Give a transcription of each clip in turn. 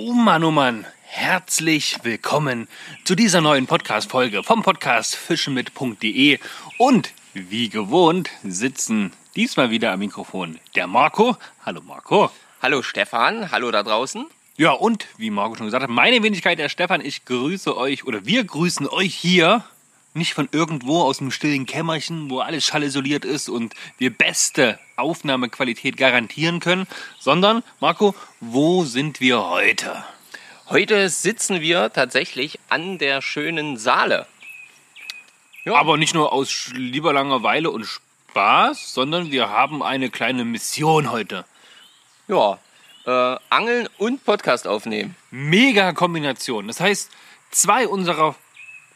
Oh Mann, oh Mann, herzlich willkommen zu dieser neuen Podcast-Folge vom Podcast fischenmit.de. Und wie gewohnt sitzen diesmal wieder am Mikrofon der Marco. Hallo Marco. Hallo Stefan, hallo da draußen. Ja, und wie Marco schon gesagt hat, meine Wenigkeit der Stefan, ich grüße euch oder wir grüßen euch hier nicht von irgendwo aus einem stillen Kämmerchen, wo alles schallisoliert ist und wir beste Aufnahmequalität garantieren können, sondern Marco, wo sind wir heute? Heute sitzen wir tatsächlich an der schönen Saale. Ja. Aber nicht nur aus lieber Langeweile und Spaß, sondern wir haben eine kleine Mission heute. Ja, äh, Angeln und Podcast aufnehmen. Mega Kombination. Das heißt, zwei unserer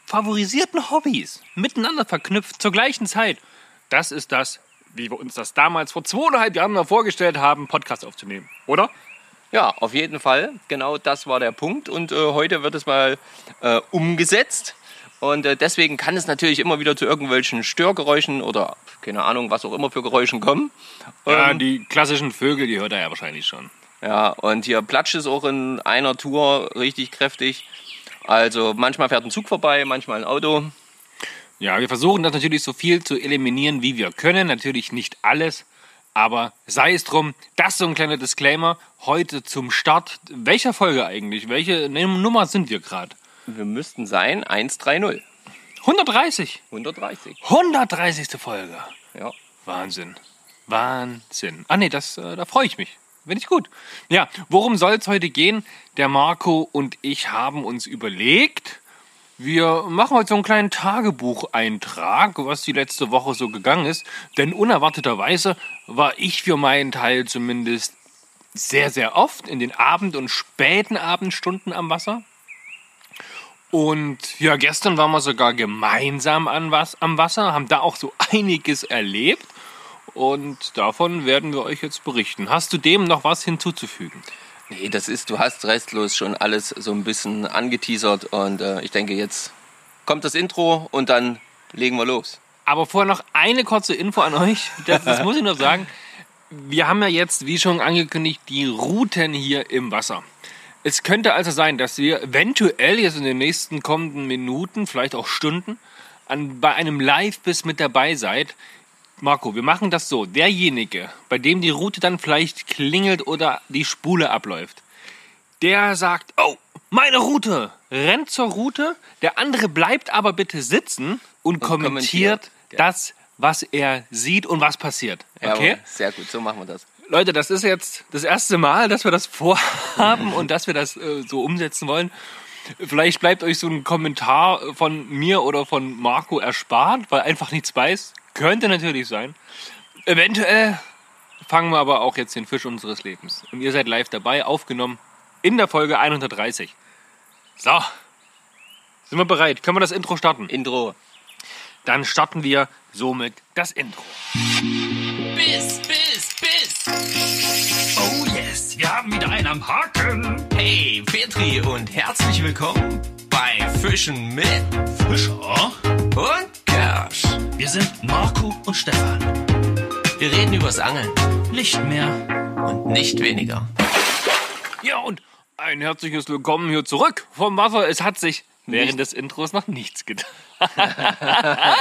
favorisierten Hobbys miteinander verknüpft zur gleichen Zeit. Das ist das, wie wir uns das damals vor zweieinhalb Jahren mal vorgestellt haben, Podcast aufzunehmen, oder? Ja, auf jeden Fall. Genau das war der Punkt. Und äh, heute wird es mal äh, umgesetzt. Und äh, deswegen kann es natürlich immer wieder zu irgendwelchen Störgeräuschen oder keine Ahnung, was auch immer für Geräuschen kommen. Ja, ähm, die klassischen Vögel, die hört er ja wahrscheinlich schon. Ja, und hier platscht es auch in einer Tour richtig kräftig. Also manchmal fährt ein Zug vorbei, manchmal ein Auto. Ja, wir versuchen das natürlich so viel zu eliminieren, wie wir können. Natürlich nicht alles, aber sei es drum. Das ist so ein kleiner Disclaimer. Heute zum Start. Welcher Folge eigentlich? Welche Nummer sind wir gerade? Wir müssten sein 130. 130? 130. 130. Folge. Ja. Wahnsinn. Wahnsinn. Ah nee, das, äh, da freue ich mich. Finde ich gut. Ja, worum soll es heute gehen? Der Marco und ich haben uns überlegt, wir machen heute so einen kleinen Tagebucheintrag, was die letzte Woche so gegangen ist. Denn unerwarteterweise war ich für meinen Teil zumindest sehr, sehr oft in den Abend- und späten Abendstunden am Wasser. Und ja, gestern waren wir sogar gemeinsam am Wasser, haben da auch so einiges erlebt. Und davon werden wir euch jetzt berichten. Hast du dem noch was hinzuzufügen? Nee, das ist, du hast restlos schon alles so ein bisschen angeteasert und äh, ich denke, jetzt kommt das Intro und dann legen wir los. Aber vorher noch eine kurze Info an euch. Das, das muss ich noch sagen. Wir haben ja jetzt, wie schon angekündigt, die Routen hier im Wasser. Es könnte also sein, dass wir eventuell jetzt in den nächsten kommenden Minuten, vielleicht auch Stunden, an, bei einem Live-Biss mit dabei seid. Marco, wir machen das so. Derjenige, bei dem die Route dann vielleicht klingelt oder die Spule abläuft, der sagt, oh, meine Route, rennt zur Route. Der andere bleibt aber bitte sitzen und, und kommentiert, kommentiert ja. das, was er sieht und was passiert. Okay? Jawohl, sehr gut, so machen wir das. Leute, das ist jetzt das erste Mal, dass wir das vorhaben und dass wir das äh, so umsetzen wollen. Vielleicht bleibt euch so ein Kommentar von mir oder von Marco erspart, weil einfach nichts weiß. Könnte natürlich sein. Eventuell fangen wir aber auch jetzt den Fisch unseres Lebens. Und ihr seid live dabei, aufgenommen in der Folge 130. So, sind wir bereit? Können wir das Intro starten? Intro. Dann starten wir somit das Intro. Bis, bis, bis. Oh yes, wir haben wieder einen am Haken. Hey, Petri und herzlich willkommen bei Fischen mit Fischer und. Wir sind Marco und Stefan. Wir reden übers Angeln. Nicht mehr und nicht weniger. Ja, und ein herzliches Willkommen hier zurück vom Wasser. Es hat sich während des Intros noch nichts getan.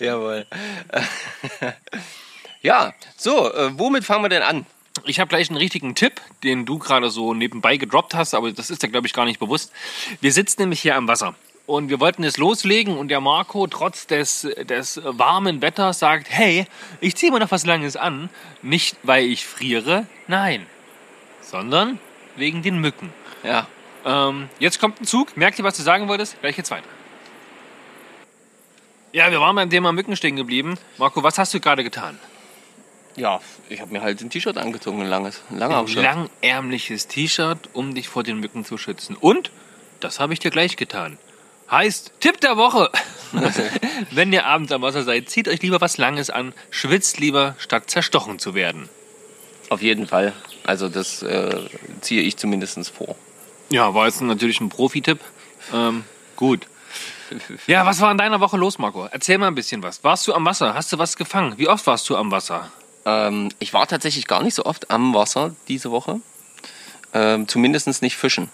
Jawohl. ja, so, äh, womit fangen wir denn an? Ich habe gleich einen richtigen Tipp, den du gerade so nebenbei gedroppt hast, aber das ist ja, glaube ich, gar nicht bewusst. Wir sitzen nämlich hier am Wasser. Und wir wollten es loslegen und der Marco, trotz des, des warmen Wetters, sagt, hey, ich ziehe mir noch was Langes an. Nicht, weil ich friere, nein, sondern wegen den Mücken. Ja. Ähm, jetzt kommt ein Zug. Merkt ihr, was du sagen wolltest? Gleich geht's weiter. Ja, wir waren beim Thema Mücken stehen geblieben. Marco, was hast du gerade getan? Ja, ich habe mir halt ein T-Shirt angezogen, ein langes, ein Langarm-Shirt. Ein langärmliches T-Shirt, um dich vor den Mücken zu schützen. Und, das habe ich dir gleich getan. Heißt, Tipp der Woche. Wenn ihr abends am Wasser seid, zieht euch lieber was Langes an, schwitzt lieber, statt zerstochen zu werden. Auf jeden Fall. Also das äh, ziehe ich zumindest vor. Ja, war jetzt natürlich ein Profi-Tipp. Ähm, gut. Ja, was war in deiner Woche los, Marco? Erzähl mal ein bisschen was. Warst du am Wasser? Hast du was gefangen? Wie oft warst du am Wasser? Ähm, ich war tatsächlich gar nicht so oft am Wasser diese Woche. Ähm, Zumindest nicht fischen.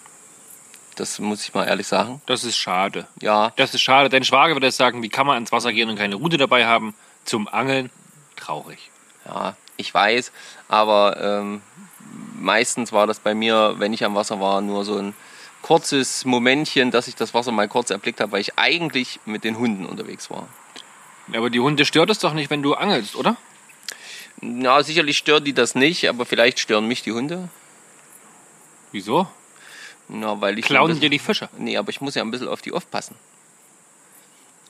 Das muss ich mal ehrlich sagen. Das ist schade. Ja, Das ist schade. Dein Schwager würde jetzt sagen, wie kann man ins Wasser gehen und keine Rute dabei haben? Zum Angeln. Traurig. ja, ich weiß, aber ähm, meistens war das bei mir, wenn ich am Wasser war, nur so ein kurzes Momentchen, dass ich das Wasser mal kurz erblickt habe, weil ich eigentlich mit den Hunden unterwegs war. Aber die Hunde stört es doch nicht, wenn du angelst, oder? Ja, sicherlich stört die das nicht, aber vielleicht stören mich die Hunde. Wieso? Na, weil ich Klauen ein dir bisschen- die Fische. Nee, aber ich muss ja ein bisschen auf die aufpassen.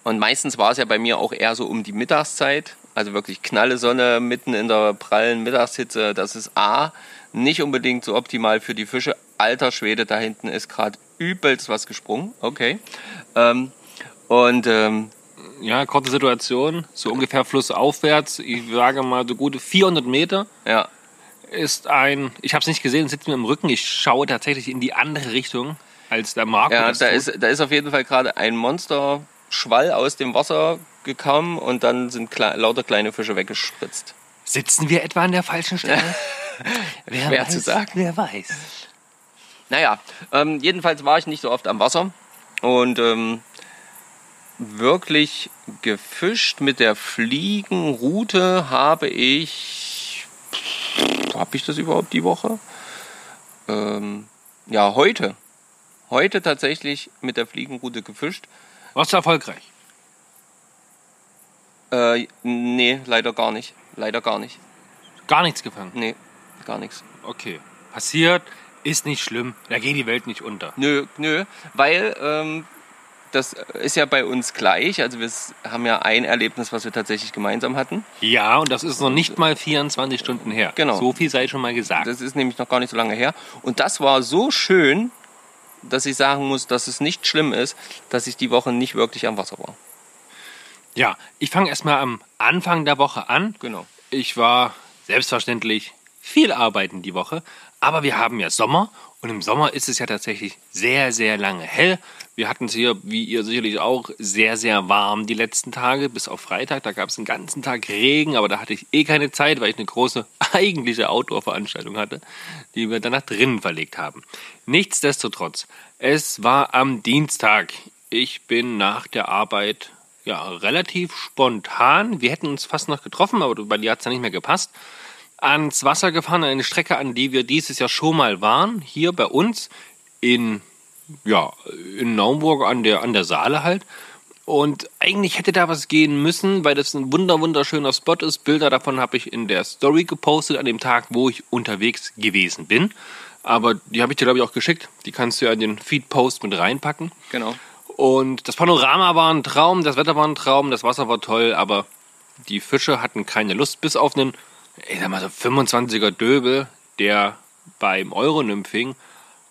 Und meistens war es ja bei mir auch eher so um die Mittagszeit, also wirklich knalle Sonne mitten in der prallen Mittagshitze. Das ist A, nicht unbedingt so optimal für die Fische. Alter Schwede, da hinten ist gerade übelst was gesprungen. Okay. Ähm, und ähm, Ja, kurze Situation. So ungefähr flussaufwärts. Ich sage mal so gute 400 Meter ja, ist ein, ich habe es nicht gesehen, sitzt mir im Rücken. Ich schaue tatsächlich in die andere Richtung als der Marco. ja da, tut. ist, da ist auf jeden Fall gerade ein Monsterschwall aus dem Wasser gekommen und dann sind kle lauter kleine Fische weggespritzt. Sitzen wir etwa an der falschen Stelle? wer Schwer weiß, zu sagen. Wer weiß. Naja, ähm, jedenfalls war ich nicht so oft am Wasser und ähm, wirklich gefischt mit der Fliegenroute habe ich. Habe ich das überhaupt die Woche? Ähm, ja, heute. Heute tatsächlich mit der Fliegenroute gefischt. Warst du erfolgreich? Äh, nee, leider gar nicht. Leider gar nicht. Gar nichts gefangen. Nee, gar nichts. Okay. Passiert, ist nicht schlimm. Da geht die Welt nicht unter. Nö, nö, weil ähm, das ist ja bei uns gleich. Also wir haben ja ein Erlebnis, was wir tatsächlich gemeinsam hatten. Ja, und das ist noch nicht mal 24 Stunden her. Genau. So viel sei schon mal gesagt. Das ist nämlich noch gar nicht so lange her. Und das war so schön, dass ich sagen muss, dass es nicht schlimm ist, dass ich die Woche nicht wirklich am Wasser war. Ja, ich fange erstmal am Anfang der Woche an. Genau. Ich war selbstverständlich viel arbeiten die Woche, aber wir haben ja Sommer und im Sommer ist es ja tatsächlich sehr, sehr lange hell. Wir hatten es hier, wie ihr sicherlich auch, sehr, sehr warm die letzten Tage, bis auf Freitag. Da gab es den ganzen Tag Regen, aber da hatte ich eh keine Zeit, weil ich eine große eigentliche Outdoor-Veranstaltung hatte, die wir dann nach drinnen verlegt haben. Nichtsdestotrotz, es war am Dienstag. Ich bin nach der Arbeit ja, relativ spontan. Wir hätten uns fast noch getroffen, aber bei dir hat es ja nicht mehr gepasst. Ans Wasser gefahren, an eine Strecke, an die wir dieses Jahr schon mal waren, hier bei uns in, ja, in Naumburg an der, an der Saale halt. Und eigentlich hätte da was gehen müssen, weil das ein wunder wunderschöner Spot ist. Bilder davon habe ich in der Story gepostet an dem Tag, wo ich unterwegs gewesen bin. Aber die habe ich dir, glaube ich, auch geschickt. Die kannst du ja in den Feed-Post mit reinpacken. Genau. Und das Panorama war ein Traum, das Wetter war ein Traum, das Wasser war toll, aber die Fische hatten keine Lust, bis auf einen, ich sag mal so 25er Döbel, der beim Euronymphing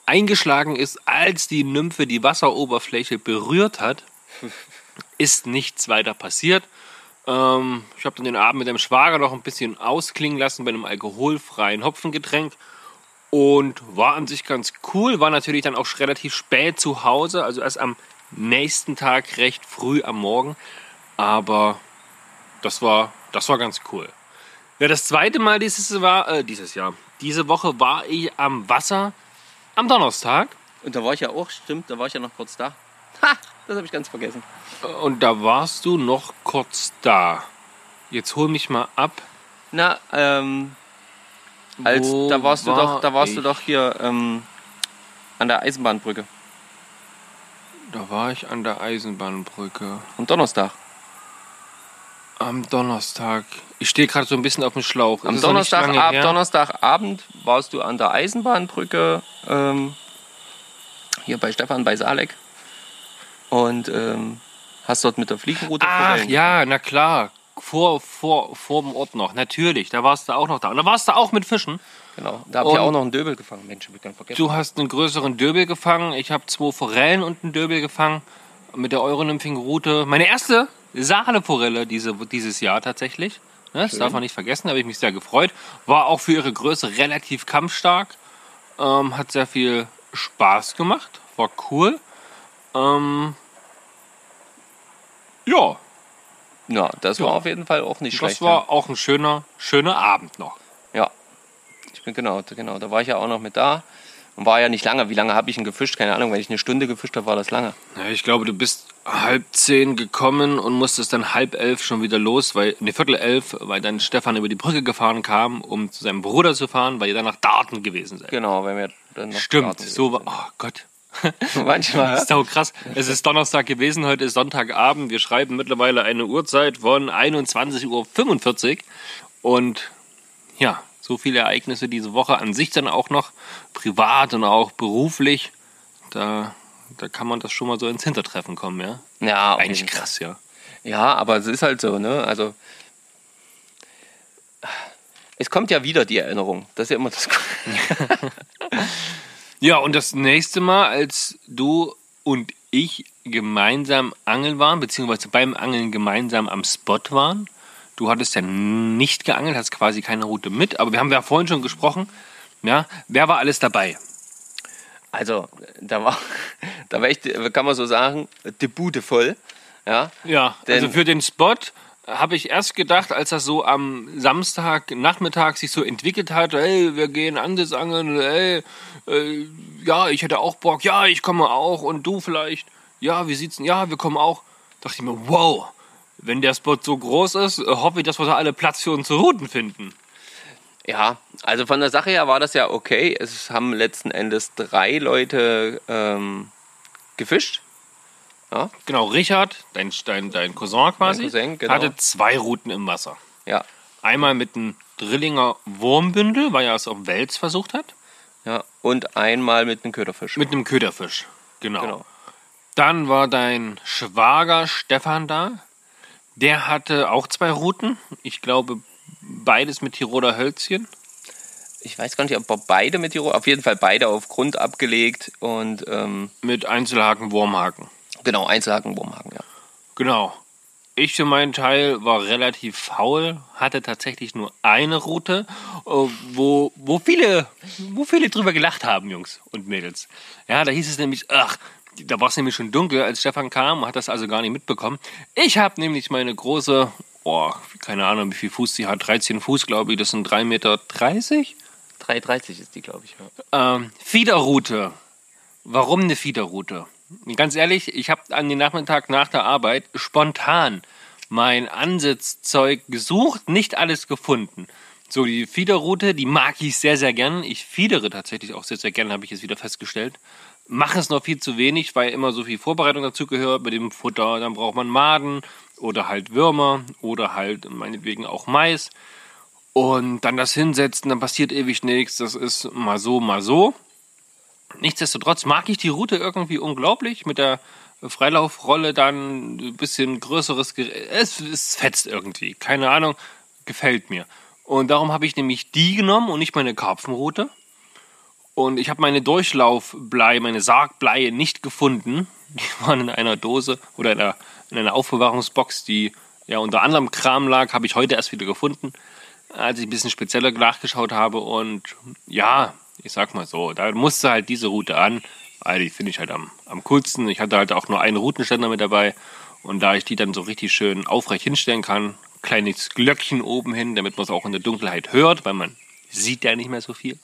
eingeschlagen ist, als die Nymphe die Wasseroberfläche berührt hat, ist nichts weiter passiert. Ähm, ich habe dann den Abend mit dem Schwager noch ein bisschen ausklingen lassen bei einem alkoholfreien Hopfengetränk und war an sich ganz cool. War natürlich dann auch relativ spät zu Hause, also erst am nächsten Tag recht früh am Morgen. Aber das war, das war ganz cool. Ja, das zweite Mal dieses, war, äh, dieses Jahr, diese Woche war ich am Wasser am Donnerstag. Und da war ich ja auch, stimmt, da war ich ja noch kurz da. Ha, das habe ich ganz vergessen. Und da warst du noch kurz da. Jetzt hol mich mal ab. Na, ähm, als, Wo da warst du war doch, da warst du ich? doch hier ähm, an der Eisenbahnbrücke Da war ich an der Eisenbahnbrücke. am Donnerstag. Am Donnerstag. Ich stehe gerade so ein bisschen auf dem Schlauch. Am Donnerstag, ab. Donnerstagabend warst du an der Eisenbahnbrücke ähm, hier bei Stefan bei Salek und ähm, hast dort mit der Fliegenroute Ach Forellen ja, na klar. Vor, vor, vor dem Ort noch. Natürlich, da warst du auch noch da. Und da warst du auch mit Fischen. Genau, da habt ihr auch noch einen Döbel gefangen. Mensch, hab ich ganz vergessen. Du hast einen größeren Döbel gefangen. Ich habe zwei Forellen und einen Döbel gefangen. Mit der Euronymphing-Route. Meine erste Saale-Forelle diese, dieses Jahr tatsächlich. Ne, das darf man nicht vergessen, da habe ich mich sehr gefreut. War auch für ihre Größe relativ kampfstark. Ähm, hat sehr viel Spaß gemacht. War cool. Ähm, ja, Ja, das Ja. war auf jeden Fall auch nicht das schlecht. war auch ein schöner, schöner Abend noch. ja. ja, ich bin genau, genau, da war ich ja auch noch mit da. Und war ja nicht lange. Wie lange habe ich ihn gefischt? Keine Ahnung. Wenn ich eine Stunde gefischt habe, war das lange. Ja, ich glaube, du bist halb zehn gekommen und musstest dann halb elf schon wieder los, weil, ne, Viertel elf, weil dann Stefan über die Brücke gefahren kam, um zu seinem Bruder zu fahren, weil ihr dann nach Daten gewesen seid. Genau, wenn wir dann noch Stimmt, starten so war, oh Gott. Manchmal. Das ist auch krass. Es ist Donnerstag gewesen, heute ist Sonntagabend. Wir schreiben mittlerweile eine Uhrzeit von 21.45 Uhr. Und ja, so viele Ereignisse diese Woche an sich dann auch noch, privat und auch beruflich. Da, da kann man das schon mal so ins Hintertreffen kommen, ja. Ja, Eigentlich krass, ja. Ja, aber es ist halt so, ne? Also. Es kommt ja wieder die Erinnerung. Das ist ja immer das. Ja, und das nächste Mal, als du und ich gemeinsam angeln waren, beziehungsweise beim Angeln gemeinsam am Spot waren, du hattest ja nicht geangelt, hast quasi keine Route mit, aber wir haben ja vorhin schon gesprochen, ja, wer war alles dabei? Also, da war, da war echt, kann man so sagen, die Bude voll. Ja, Ja, also für den Spot habe ich erst gedacht, als das so am Samstag Nachmittag sich so entwickelt hat, ey, wir gehen Andes angeln, ey, äh, ja, ich hätte auch Bock, ja, ich komme auch und du vielleicht, ja, wie sieht's denn, ja, wir kommen auch. Dachte ich mir, wow, wenn der Spot so groß ist, äh, hoffe ich, dass wir da alle Platz für unsere Routen finden. Ja, also von der Sache her war das ja okay. Es haben letzten Endes drei Leute ähm, gefischt. Ja, Genau, Richard, dein, dein, dein Cousin quasi, Mein Cousin, genau. hatte zwei Routen im Wasser. ja, Einmal mit einem Drillinger Wurmbündel, weil er es auf Wels versucht hat. ja. Und einmal mit einem Köderfisch. Mit einem Köderfisch. Genau. Genau. Dann war dein Schwager Stefan da. Der hatte auch zwei Routen. Ich glaube, beides mit Tiroler Hölzchen. Ich weiß gar nicht, ob beide mit Tirol, auf jeden Fall beide auf Grund abgelegt und ähm, Mit Einzelhaken, Wurmhaken. genau, Einzelhaken, Wurmhaken, ja. Genau. Ich für meinen Teil war relativ faul, hatte tatsächlich nur eine Route, äh, wo, wo, viele, wo viele drüber gelacht haben, Jungs und Mädels. Ja, da hieß es nämlich, ach, da war es nämlich schon dunkel, als Stefan kam, hat das also gar nicht mitbekommen. Ich habe nämlich meine große, oh, keine Ahnung, wie viel Fuß sie hat, 13 Fuß, glaube ich, das sind 3,30 Meter. 3,30 ist die, glaube ich. Ja. Ähm, Fiederroute. Warum eine Fiederroute? Ganz ehrlich, ich habe an den Nachmittag nach der Arbeit spontan mein Ansitzzeug gesucht, nicht alles gefunden. So, die Fiederroute, die mag ich sehr, sehr gern. Ich fiedere tatsächlich auch sehr, sehr gern, habe ich jetzt wieder festgestellt. Mache es noch viel zu wenig, weil immer so viel Vorbereitung dazu gehört mit dem Futter. Dann braucht man Maden oder halt Würmer oder halt meinetwegen auch Mais. Und dann das hinsetzen, dann passiert ewig nichts. Das ist mal so, mal so. Nichtsdestotrotz mag ich die Route irgendwie unglaublich. Mit der Freilaufrolle dann ein bisschen größeres Gerät. Es, es fetzt irgendwie. Keine Ahnung. Gefällt mir. Und darum habe ich nämlich die genommen und nicht meine Karpfenroute. Und ich habe meine Durchlaufblei, meine Sargbleie nicht gefunden. Die waren in einer Dose oder in einer, in einer Aufbewahrungsbox, die ja unter anderem Kram lag, habe ich heute erst wieder gefunden, als ich ein bisschen spezieller nachgeschaut habe. Und ja, ich sag mal so, da musste halt diese Route an, weil die finde ich halt am, am coolsten. Ich hatte halt auch nur einen Routenständer mit dabei. Und da ich die dann so richtig schön aufrecht hinstellen kann, kleines Glöckchen oben hin, damit man es auch in der Dunkelheit hört, weil man sieht ja nicht mehr so viel.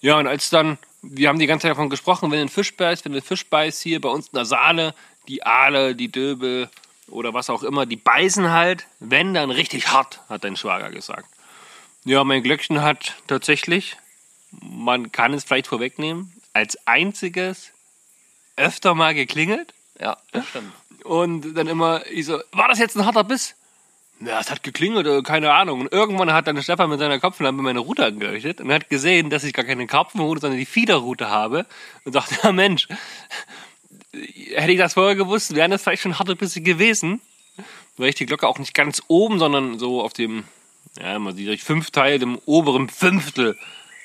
Ja, und als dann, wir haben die ganze Zeit davon gesprochen, wenn ein Fisch beißt, wenn ein Fisch beißt hier bei uns in der Saale, die Aale, die Döbel oder was auch immer, die beißen halt, wenn dann richtig hart, hat dein Schwager gesagt. Ja, mein Glöckchen hat tatsächlich, man kann es vielleicht vorwegnehmen, als einziges öfter mal geklingelt Ja, das stimmt. und dann immer, ich so, war das jetzt ein harter Biss? Ja, es hat geklingelt, äh, keine Ahnung. Und irgendwann hat dann Stefan mit seiner Kopflampe meine Route angeleuchtet und hat gesehen, dass ich gar keine Karpfenroute, sondern die Fiederroute habe. Und sagte, ja Mensch, hätte ich das vorher gewusst, wären das vielleicht schon harte Bisse gewesen. Weil ich die Glocke auch nicht ganz oben, sondern so auf dem, ja, man sieht durch fünf Teil, im oberen Fünftel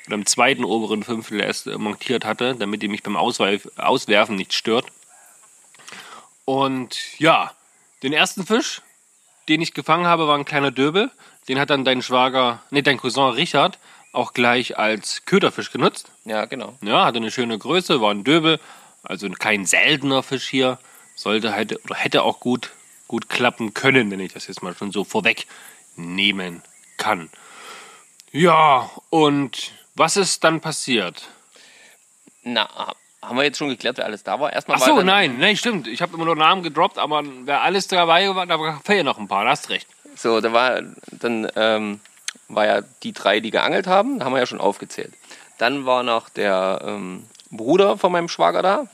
oder im zweiten oberen Fünftel erst äh, montiert hatte, damit die mich beim Ausweif Auswerfen nicht stört. Und ja, den ersten Fisch, den ich gefangen habe, war ein kleiner Döbel. Den hat dann dein Schwager, nee, dein Cousin Richard auch gleich als Köderfisch genutzt. Ja, genau. Ja, hatte eine schöne Größe, war ein Döbel, also kein seltener Fisch hier. Sollte halt, oder hätte auch gut, gut klappen können, wenn ich das jetzt mal schon so vorweg nehmen kann. Ja, und was ist dann passiert? Na, haben wir jetzt schon geklärt, wer alles da war? Erstmal Ach so, nein, nein, stimmt. Ich habe immer nur Namen gedroppt, aber wer alles dabei war, da fehlen noch ein paar. Da hast recht. So, da war dann ähm, war ja die drei, die geangelt haben, haben wir ja schon aufgezählt. Dann war noch der ähm, Bruder von meinem Schwager da,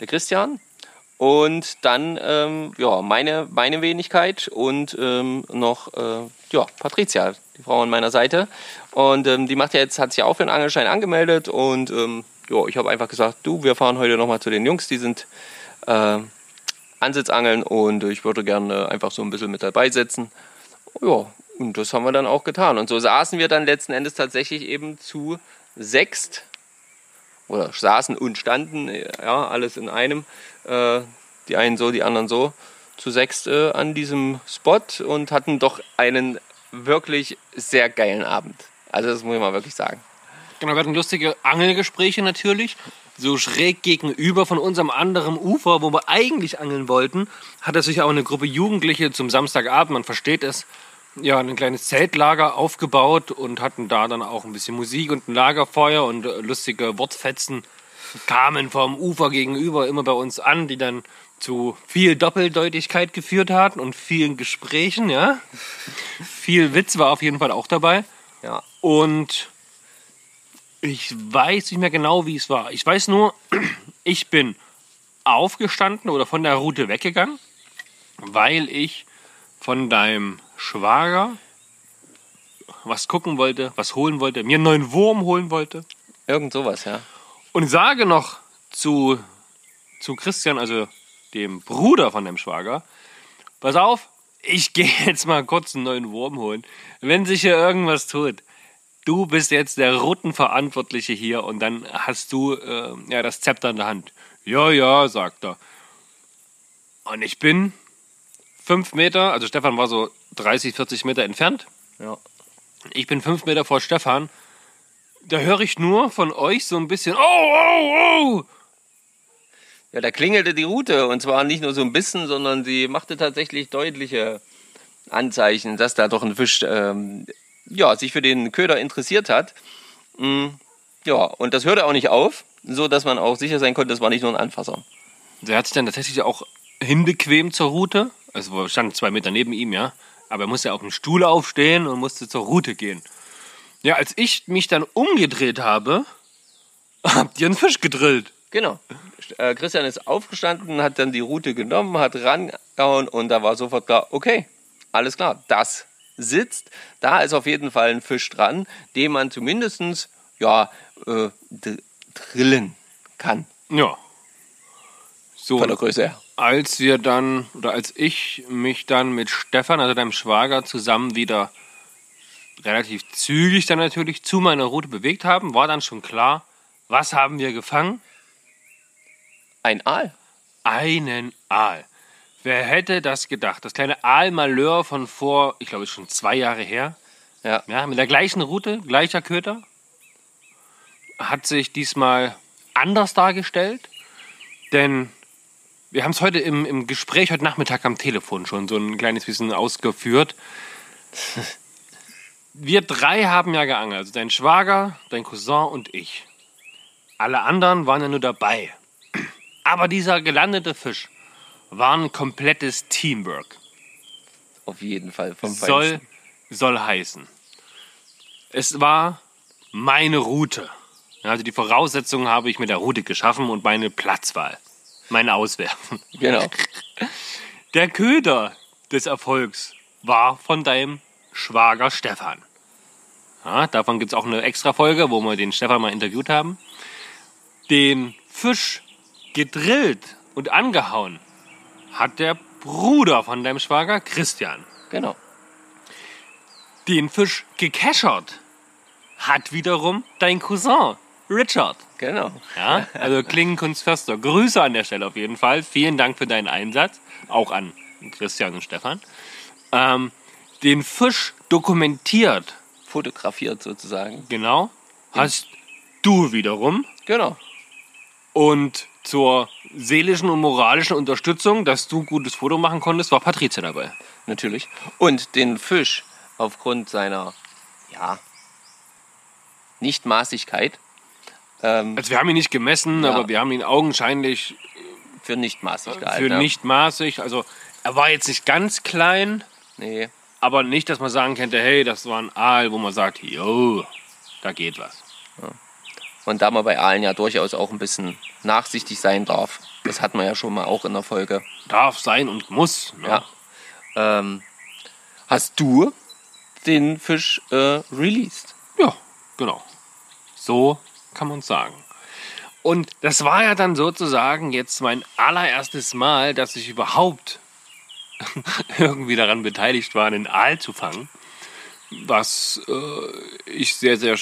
der Christian. Und dann ähm, ja, meine, meine Wenigkeit und ähm, noch äh, ja, Patricia, die Frau an meiner Seite. Und ähm, die macht ja jetzt, hat sich ja auch für den Angelschein angemeldet. Und ähm, ja, ich habe einfach gesagt, du, wir fahren heute nochmal zu den Jungs, die sind äh, Ansitzangeln und ich würde gerne einfach so ein bisschen mit dabei sitzen. Ja, und das haben wir dann auch getan. Und so saßen wir dann letzten Endes tatsächlich eben zu sechst oder saßen und standen, ja, alles in einem. Äh, die einen so, die anderen so, zu sechst äh, an diesem Spot und hatten doch einen wirklich sehr geilen Abend. Also das muss ich mal wirklich sagen. Genau, wir hatten lustige Angelgespräche natürlich. So schräg gegenüber von unserem anderen Ufer, wo wir eigentlich angeln wollten, hatte sich auch eine Gruppe Jugendliche zum Samstagabend, man versteht es, ja, ein kleines Zeltlager aufgebaut und hatten da dann auch ein bisschen Musik und ein Lagerfeuer und äh, lustige Wortfetzen kamen vom Ufer gegenüber immer bei uns an, die dann zu viel Doppeldeutigkeit geführt hatten und vielen Gesprächen, ja. Viel Witz war auf jeden Fall auch dabei. Ja, Und ich weiß nicht mehr genau, wie es war. Ich weiß nur, ich bin aufgestanden oder von der Route weggegangen, weil ich von deinem Schwager was gucken wollte, was holen wollte, mir einen neuen Wurm holen wollte. irgend sowas, ja. Und sage noch zu, zu Christian, also dem Bruder von dem Schwager, pass auf, ich gehe jetzt mal kurz einen neuen Wurm holen. Wenn sich hier irgendwas tut, du bist jetzt der Routenverantwortliche hier und dann hast du äh, ja, das Zepter in der Hand. Ja, ja, sagt er. Und ich bin fünf Meter, also Stefan war so 30, 40 Meter entfernt. ja. Ich bin fünf Meter vor Stefan. Da höre ich nur von euch so ein bisschen, oh, oh, oh. Ja, da klingelte die Route und zwar nicht nur so ein bisschen, sondern sie machte tatsächlich deutliche Anzeichen, dass da doch ein Fisch ähm, ja, sich für den Köder interessiert hat. Mm, ja, und das hörte auch nicht auf, so dass man auch sicher sein konnte, das war nicht nur ein Anfasser. Der hat sich dann tatsächlich auch hinbequemt zur Route. Also wir standen zwei Meter neben ihm, ja. Aber er musste auf dem Stuhl aufstehen und musste zur Route gehen. Ja, als ich mich dann umgedreht habe, habt ihr einen Fisch gedrillt. Genau. Äh, Christian ist aufgestanden, hat dann die Route genommen, hat rangehauen und da war sofort klar, okay, alles klar, das sitzt. Da ist auf jeden Fall ein Fisch dran, den man zumindest ja, äh, drillen kann, Ja. So, von der Größe her. als wir dann, oder als ich mich dann mit Stefan, also deinem Schwager, zusammen wieder relativ zügig dann natürlich zu meiner Route bewegt haben, war dann schon klar, was haben wir gefangen? Ein Aal. Einen Aal. Wer hätte das gedacht? Das kleine Aalmalheur von vor, ich glaube, schon zwei Jahre her. Ja. Ja, mit der gleichen Route, gleicher Köter. Hat sich diesmal anders dargestellt. Denn wir haben es heute im, im Gespräch, heute Nachmittag am Telefon schon so ein kleines bisschen ausgeführt. Wir drei haben ja geangelt. Also dein Schwager, dein Cousin und ich. Alle anderen waren ja nur dabei. Aber dieser gelandete Fisch war ein komplettes Teamwork. Auf jeden Fall vom Soll, Feinsten. soll heißen. Es war meine Route. Also die Voraussetzungen habe ich mit der Route geschaffen und meine Platzwahl. Mein Auswerfen. Genau. Der Köder des Erfolgs war von deinem Schwager Stefan. Ja, davon gibt es auch eine extra Folge, wo wir den Stefan mal interviewt haben. Den Fisch gedrillt und angehauen hat der Bruder von deinem Schwager Christian. Genau. Den Fisch gekeschert hat wiederum dein Cousin Richard. Genau. Ja, also Klingenkunst Förster. Grüße an der Stelle auf jeden Fall. Vielen Dank für deinen Einsatz. Auch an Christian und Stefan. Ähm, den Fisch dokumentiert, Fotografiert sozusagen. genau, hast du wiederum. Genau. Und zur seelischen und moralischen Unterstützung, dass du gutes Foto machen konntest, war Patrizia dabei. Natürlich. Und den Fisch aufgrund seiner, ja, Nichtmaßigkeit Ähm, Also wir haben ihn nicht gemessen, Ja. aber wir haben ihn augenscheinlich für nicht maßig gehalten. für ja. nicht maßig. Also er war jetzt nicht ganz klein, Nee. aber nicht, dass man sagen könnte, hey, das war ein Aal, wo man sagt, jo, da geht was. Und da man bei Aalen ja durchaus auch ein bisschen nachsichtig sein darf. Das hat man ja schon mal auch in der Folge. Darf sein und muss. Ne? Ja. Ähm, hast du den Fisch äh, released? Ja, genau. So kann man sagen. Und das war ja dann sozusagen jetzt mein allererstes Mal, dass ich überhaupt irgendwie daran beteiligt war, einen Aal zu fangen. Was äh, ich sehr, sehr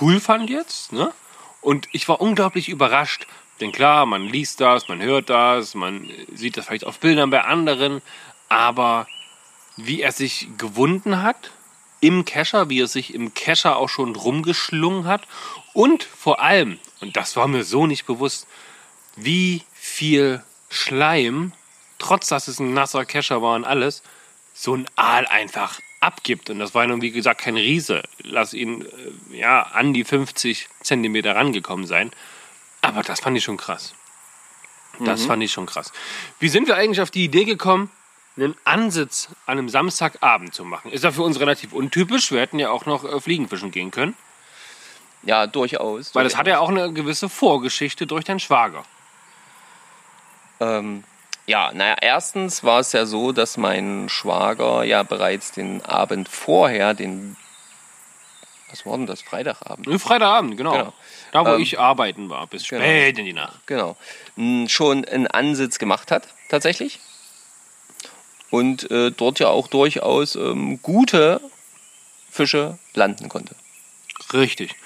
cool fand jetzt. Ne? Und ich war unglaublich überrascht. Denn klar, man liest das, man hört das, man sieht das vielleicht auf Bildern bei anderen. Aber wie er sich gewunden hat im Kescher, wie er sich im Kescher auch schon rumgeschlungen hat und vor allem, und das war mir so nicht bewusst, wie viel Schleim, trotz dass es ein nasser Kescher war und alles, so ein Aal einfach abgibt. Und das war nun, wie gesagt, kein Riese. Lass ihn äh, ja an die 50 Zentimeter rangekommen sein. Aber das fand ich schon krass. Das fand ich schon krass. Wie sind wir eigentlich auf die Idee gekommen, einen Ansitz an einem Samstagabend zu machen? Ist ja für uns relativ untypisch. Wir hätten ja auch noch äh, Fliegenfischen gehen können. Ja, durchaus. Weil das hat ja auch eine gewisse Vorgeschichte durch deinen Schwager. Ähm, ja, naja, erstens war es ja so, dass mein Schwager ja bereits den Abend vorher, den. Was war denn das? Freitagabend? Äh, Freitagabend, genau. Genau. Da, wo Ähm, ich arbeiten war, bis genau. spät in die Nacht. Genau. m, Schon einen Ansitz gemacht hat, tatsächlich. Und äh, dort ja auch durchaus ähm, gute Fische landen konnte. Richtig.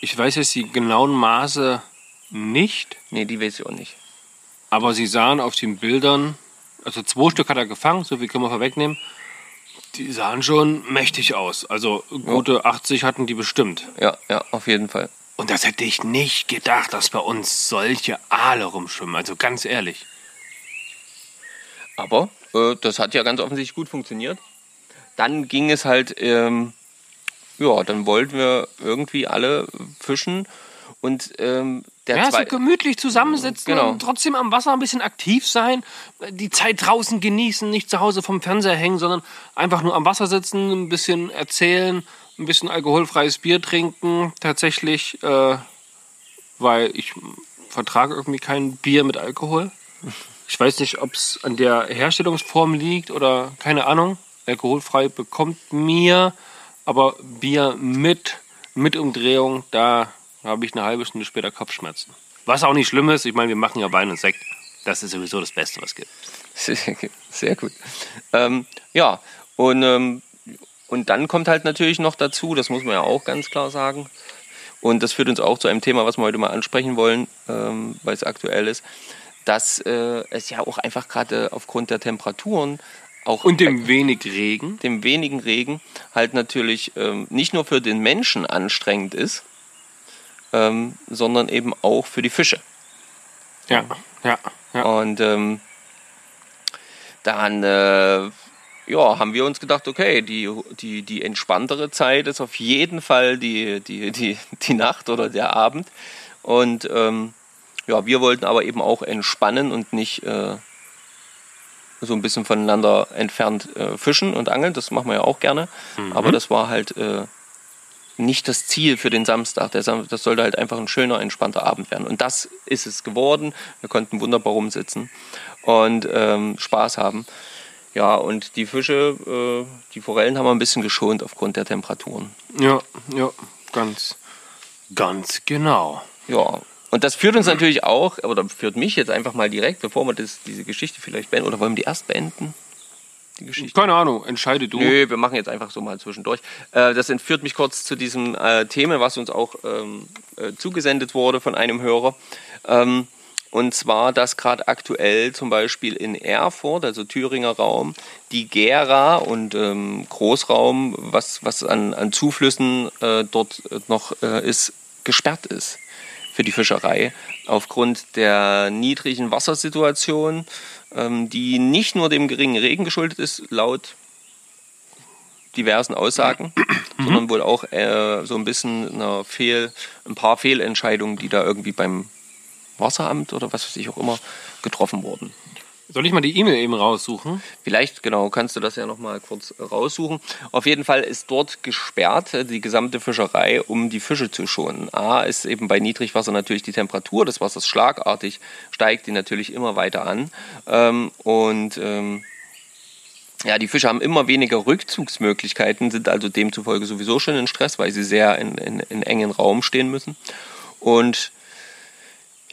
Ich weiß jetzt die genauen Maße nicht, Nee, die weiß ich auch nicht. Aber sie sahen auf den Bildern, also zwei Stück hat er gefangen, so viel können wir vorwegnehmen. Die sahen schon mächtig aus. Also gute 80 hatten die bestimmt. Ja, ja, auf jeden Fall. Und das hätte ich nicht gedacht, dass bei uns solche Aale rumschwimmen. Also ganz ehrlich. Aber äh, das hat ja ganz offensichtlich gut funktioniert. Dann ging es halt, ähm, ja, dann wollten wir irgendwie alle fischen und ähm, der Ja, so gemütlich zusammensitzen Genau. und trotzdem am Wasser ein bisschen aktiv sein, die Zeit draußen genießen, nicht zu Hause vom Fernseher hängen, sondern einfach nur am Wasser sitzen, ein bisschen erzählen, ein bisschen alkoholfreies Bier trinken. Tatsächlich, äh, weil ich vertrage irgendwie kein Bier mit Alkohol. Ich weiß nicht, ob es an der Herstellungsform liegt oder keine Ahnung. Alkoholfrei bekommt mir, aber Bier mit, mit Umdrehung, da habe ich eine halbe Stunde später Kopfschmerzen. Was auch nicht schlimm ist, ich meine, wir machen ja Wein und Sekt. Das ist sowieso das Beste, was es gibt. Sehr gut. Ähm, ja, und, ähm, und dann kommt halt natürlich noch dazu, das muss man ja auch ganz klar sagen, und das führt uns auch zu einem Thema, was wir heute mal ansprechen wollen, ähm, weil es aktuell ist, dass äh, es ja auch einfach gerade aufgrund der Temperaturen auch Und dem wenig Regen. dem wenigen Regen halt natürlich ähm, nicht nur für den Menschen anstrengend ist, ähm, sondern eben auch für die Fische. Ja, ja, ja. Und ähm, dann äh, ja, haben wir uns gedacht, okay, die, die, die entspanntere Zeit ist auf jeden Fall die, die, die, die Nacht oder der Abend. Und ähm, ja, wir wollten aber eben auch entspannen und nicht äh, so ein bisschen voneinander entfernt äh, fischen und angeln. Das machen wir ja auch gerne. Aber das war halt äh, nicht das Ziel für den Samstag. Der das sollte halt einfach ein schöner, entspannter Abend werden. Und das ist es geworden. Wir konnten wunderbar rumsitzen und ähm, Spaß haben. Ja, und die Fische, äh, die Forellen haben wir ein bisschen geschont aufgrund der Temperaturen. Ja, ja, ganz, ganz genau. Ja, und das führt uns natürlich auch, oder führt mich jetzt einfach mal direkt, bevor wir das, diese Geschichte vielleicht beenden, oder wollen wir die erst beenden? Die Geschichte? Keine Ahnung, entscheide du. Nö, wir machen jetzt einfach so mal zwischendurch. Äh, das entführt mich kurz zu diesem äh, Thema, was uns auch ähm, äh, zugesendet wurde von einem Hörer. Ähm, und zwar, dass gerade aktuell zum Beispiel in Erfurt, also Thüringer Raum, die Gera und ähm, Großraum, was, was an, an Zuflüssen äh, dort noch äh, ist, gesperrt ist für die Fischerei aufgrund der niedrigen Wassersituation, die nicht nur dem geringen Regen geschuldet ist, laut diversen Aussagen, sondern wohl auch äh, so ein bisschen einer Fehl, ein paar Fehlentscheidungen, die da irgendwie beim Wasseramt oder was weiß ich auch immer getroffen wurden. Soll ich mal die E-Mail eben raussuchen? Vielleicht, genau, kannst du das ja nochmal kurz raussuchen. Auf jeden Fall ist dort gesperrt äh, die gesamte Fischerei, um die Fische zu schonen. A ist eben bei Niedrigwasser natürlich die Temperatur des Wassers schlagartig, steigt die natürlich immer weiter an. Ähm, und ähm, ja, die Fische haben immer weniger Rückzugsmöglichkeiten, sind also demzufolge sowieso schon in Stress, weil sie sehr in, in, in engen Raum stehen müssen. Und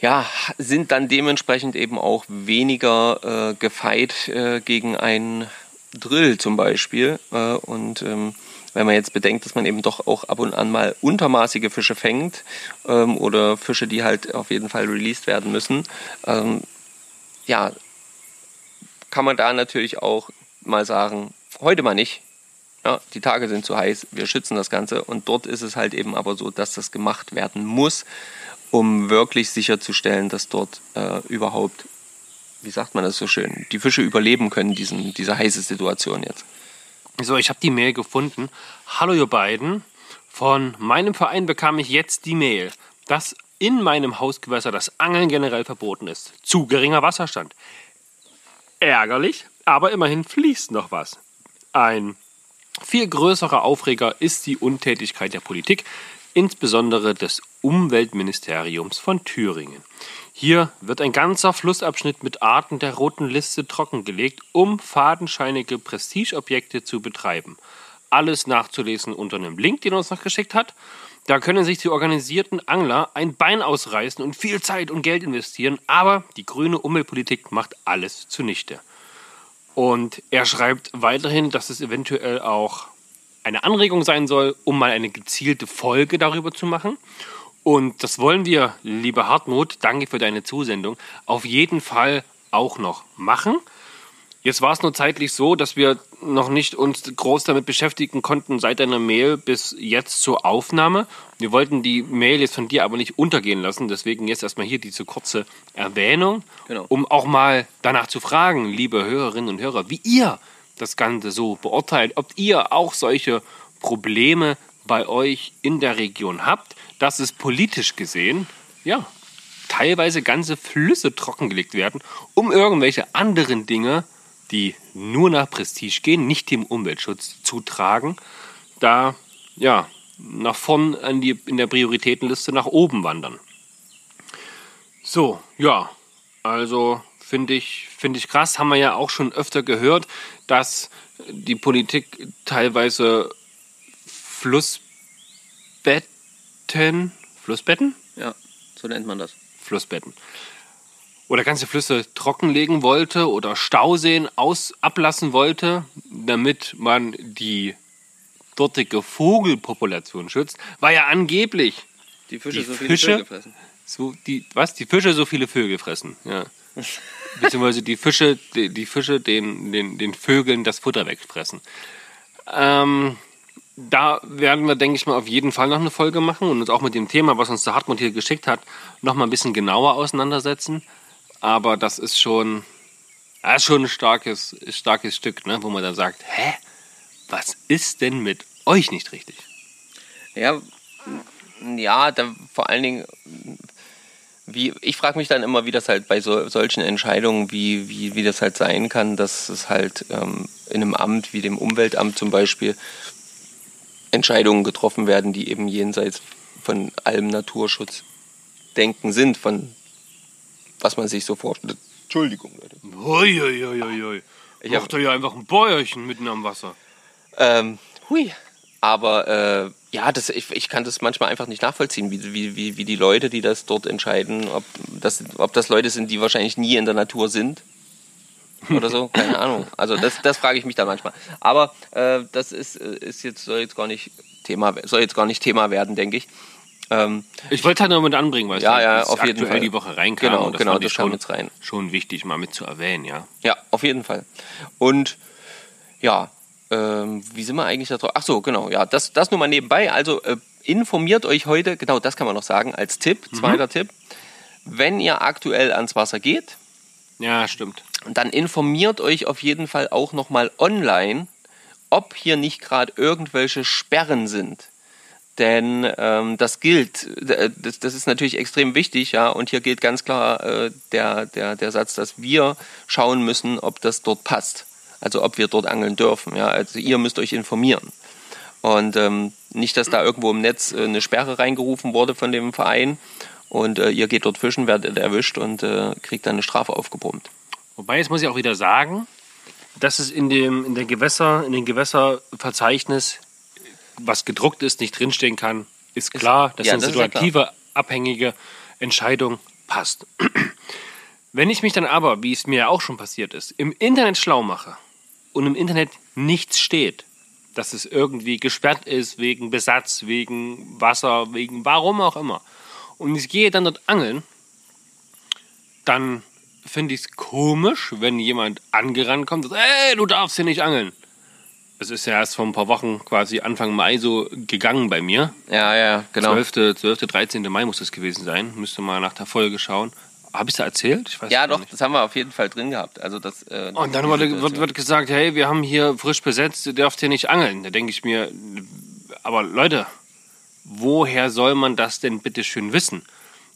ja, sind dann dementsprechend eben auch weniger äh, gefeit äh, gegen einen Drill zum Beispiel. Äh, und ähm, wenn man jetzt bedenkt, dass man eben doch auch ab und an mal untermaßige Fische fängt ähm, oder Fische, die halt auf jeden Fall released werden müssen, ähm, ja, kann man da natürlich auch mal sagen, heute mal nicht. Ja, die Tage sind zu heiß, wir schützen das Ganze und dort ist es halt eben aber so, dass das gemacht werden muss um wirklich sicherzustellen, dass dort äh, überhaupt, wie sagt man das so schön, die Fische überleben können, diesen, diese heiße Situation jetzt. So, ich habe die Mail gefunden. Hallo ihr beiden. Von meinem Verein bekam ich jetzt die Mail, dass in meinem Hausgewässer das Angeln generell verboten ist. Zu geringer Wasserstand. Ärgerlich, aber immerhin fließt noch was. Ein viel größerer Aufreger ist die Untätigkeit der Politik, insbesondere des Umweltministeriums von Thüringen. Hier wird ein ganzer Flussabschnitt mit Arten der roten Liste trockengelegt, um fadenscheinige Prestigeobjekte zu betreiben. Alles nachzulesen unter einem Link, den er uns noch geschickt hat. Da können sich die organisierten Angler ein Bein ausreißen und viel Zeit und Geld investieren, aber die grüne Umweltpolitik macht alles zunichte. Und er schreibt weiterhin, dass es eventuell auch eine Anregung sein soll, um mal eine gezielte Folge darüber zu machen. Und das wollen wir, lieber Hartmut, danke für deine Zusendung, auf jeden Fall auch noch machen. Jetzt war es nur zeitlich so, dass wir noch nicht uns groß damit beschäftigen konnten seit deiner Mail bis jetzt zur Aufnahme. Wir wollten die Mail jetzt von dir aber nicht untergehen lassen, deswegen jetzt erstmal hier diese kurze Erwähnung, genau. um auch mal danach zu fragen, liebe Hörerinnen und Hörer, wie ihr das Ganze so beurteilt, ob ihr auch solche Probleme bei euch in der Region habt, dass es politisch gesehen, ja, teilweise ganze Flüsse trockengelegt werden, um irgendwelche anderen Dinge, die nur nach Prestige gehen, nicht dem Umweltschutz zutragen, da ja nach vorn die, in der Prioritätenliste nach oben wandern. So, ja, also finde ich, find ich krass, haben wir ja auch schon öfter gehört, dass die Politik teilweise Flussbetten, Flussbetten? Ja, so nennt man das. Flussbetten. Oder ganze Flüsse trockenlegen wollte oder Stauseen aus, ablassen wollte, damit man die dortige Vogelpopulation schützt, war ja angeblich die Fische die so viele Fische, Vögel fressen. So, die, was? Die Fische so viele Vögel fressen, ja. Beziehungsweise die Fische, die, die Fische den, den, den Vögeln das Futter wegfressen. Ähm, da werden wir, denke ich mal, auf jeden Fall noch eine Folge machen und uns auch mit dem Thema, was uns der Hartmut hier geschickt hat, noch mal ein bisschen genauer auseinandersetzen. Aber das ist schon, das ist schon ein starkes, starkes Stück, ne? wo man dann sagt, hä, was ist denn mit euch nicht richtig? Ja, ja, da vor allen Dingen wie, ich frage mich dann immer, wie das halt bei so, solchen Entscheidungen, wie, wie, wie das halt sein kann, dass es halt ähm, in einem Amt wie dem Umweltamt zum Beispiel Entscheidungen getroffen werden, die eben jenseits von allem Naturschutzdenken sind, von was man sich so vorstellt. Entschuldigung, Leute. Uiuiuiui. Ich Macht ja einfach ein Bäuerchen mitten am Wasser. Ähm, hui. Aber äh, ja, das, ich, ich kann das manchmal einfach nicht nachvollziehen, wie, wie, wie, wie die Leute, die das dort entscheiden, ob das, ob das Leute sind, die wahrscheinlich nie in der Natur sind oder so, keine Ahnung. Also das, das frage ich mich dann manchmal. Aber äh, das ist, ist jetzt soll jetzt gar nicht Thema soll jetzt gar nicht Thema werden, denke ich. Ähm, ich wollte halt noch mit anbringen, weil ja, ja, auf jeden Fall die Woche reinkam. Genau, das genau, das schon, jetzt rein. Schon wichtig, mal mit zu erwähnen, ja. Ja, auf jeden Fall. Und ja, ähm, wie sind wir eigentlich da drauf? Ach so, genau, ja, das, das nur mal nebenbei. Also äh, informiert euch heute, genau das kann man noch sagen, als Tipp, mhm. zweiter Tipp. Wenn ihr aktuell ans Wasser geht, ja, stimmt. Dann informiert euch auf jeden Fall auch nochmal online ob hier nicht gerade irgendwelche Sperren sind. Denn ähm, das gilt, äh, das, das ist natürlich extrem wichtig, ja, und hier gilt ganz klar äh, der, der, der Satz, dass wir schauen müssen, ob das dort passt. Also ob wir dort angeln dürfen. Ja. Also ihr müsst euch informieren. Und ähm, nicht, dass da irgendwo im Netz äh, eine Sperre reingerufen wurde von dem Verein und äh, ihr geht dort fischen, werdet erwischt und äh, kriegt dann eine Strafe aufgebrummt. Wobei, jetzt muss ich auch wieder sagen, dass es in dem, in der Gewässer, in dem Gewässerverzeichnis was gedruckt ist, nicht drinstehen kann, ist klar. Das ja, das ja situative, abhängige Entscheidungen. Passt. Wenn ich mich dann aber, wie es mir ja auch schon passiert ist, im Internet schlau mache und im Internet nichts steht, dass es irgendwie gesperrt ist wegen Besatz, wegen Wasser, wegen warum auch immer, und ich gehe dann dort angeln, dann finde ich es komisch, wenn jemand angerannt kommt und sagt, ey, du darfst hier nicht angeln. Es ist ja erst vor ein paar Wochen, quasi Anfang Mai, so gegangen bei mir. Ja, ja, genau. 12., 12., 13. Mai muss das gewesen sein. Müsste mal nach der Folge schauen. Habe ich da erzählt? Ich weiß Ja, doch, nicht. das haben wir auf jeden Fall drin gehabt. Also das, äh, Und dann wird, wird gesagt, hey, wir haben hier frisch besetzt, ihr dürft hier nicht angeln. Da denke ich mir, aber Leute, woher soll man das denn bitte schön wissen?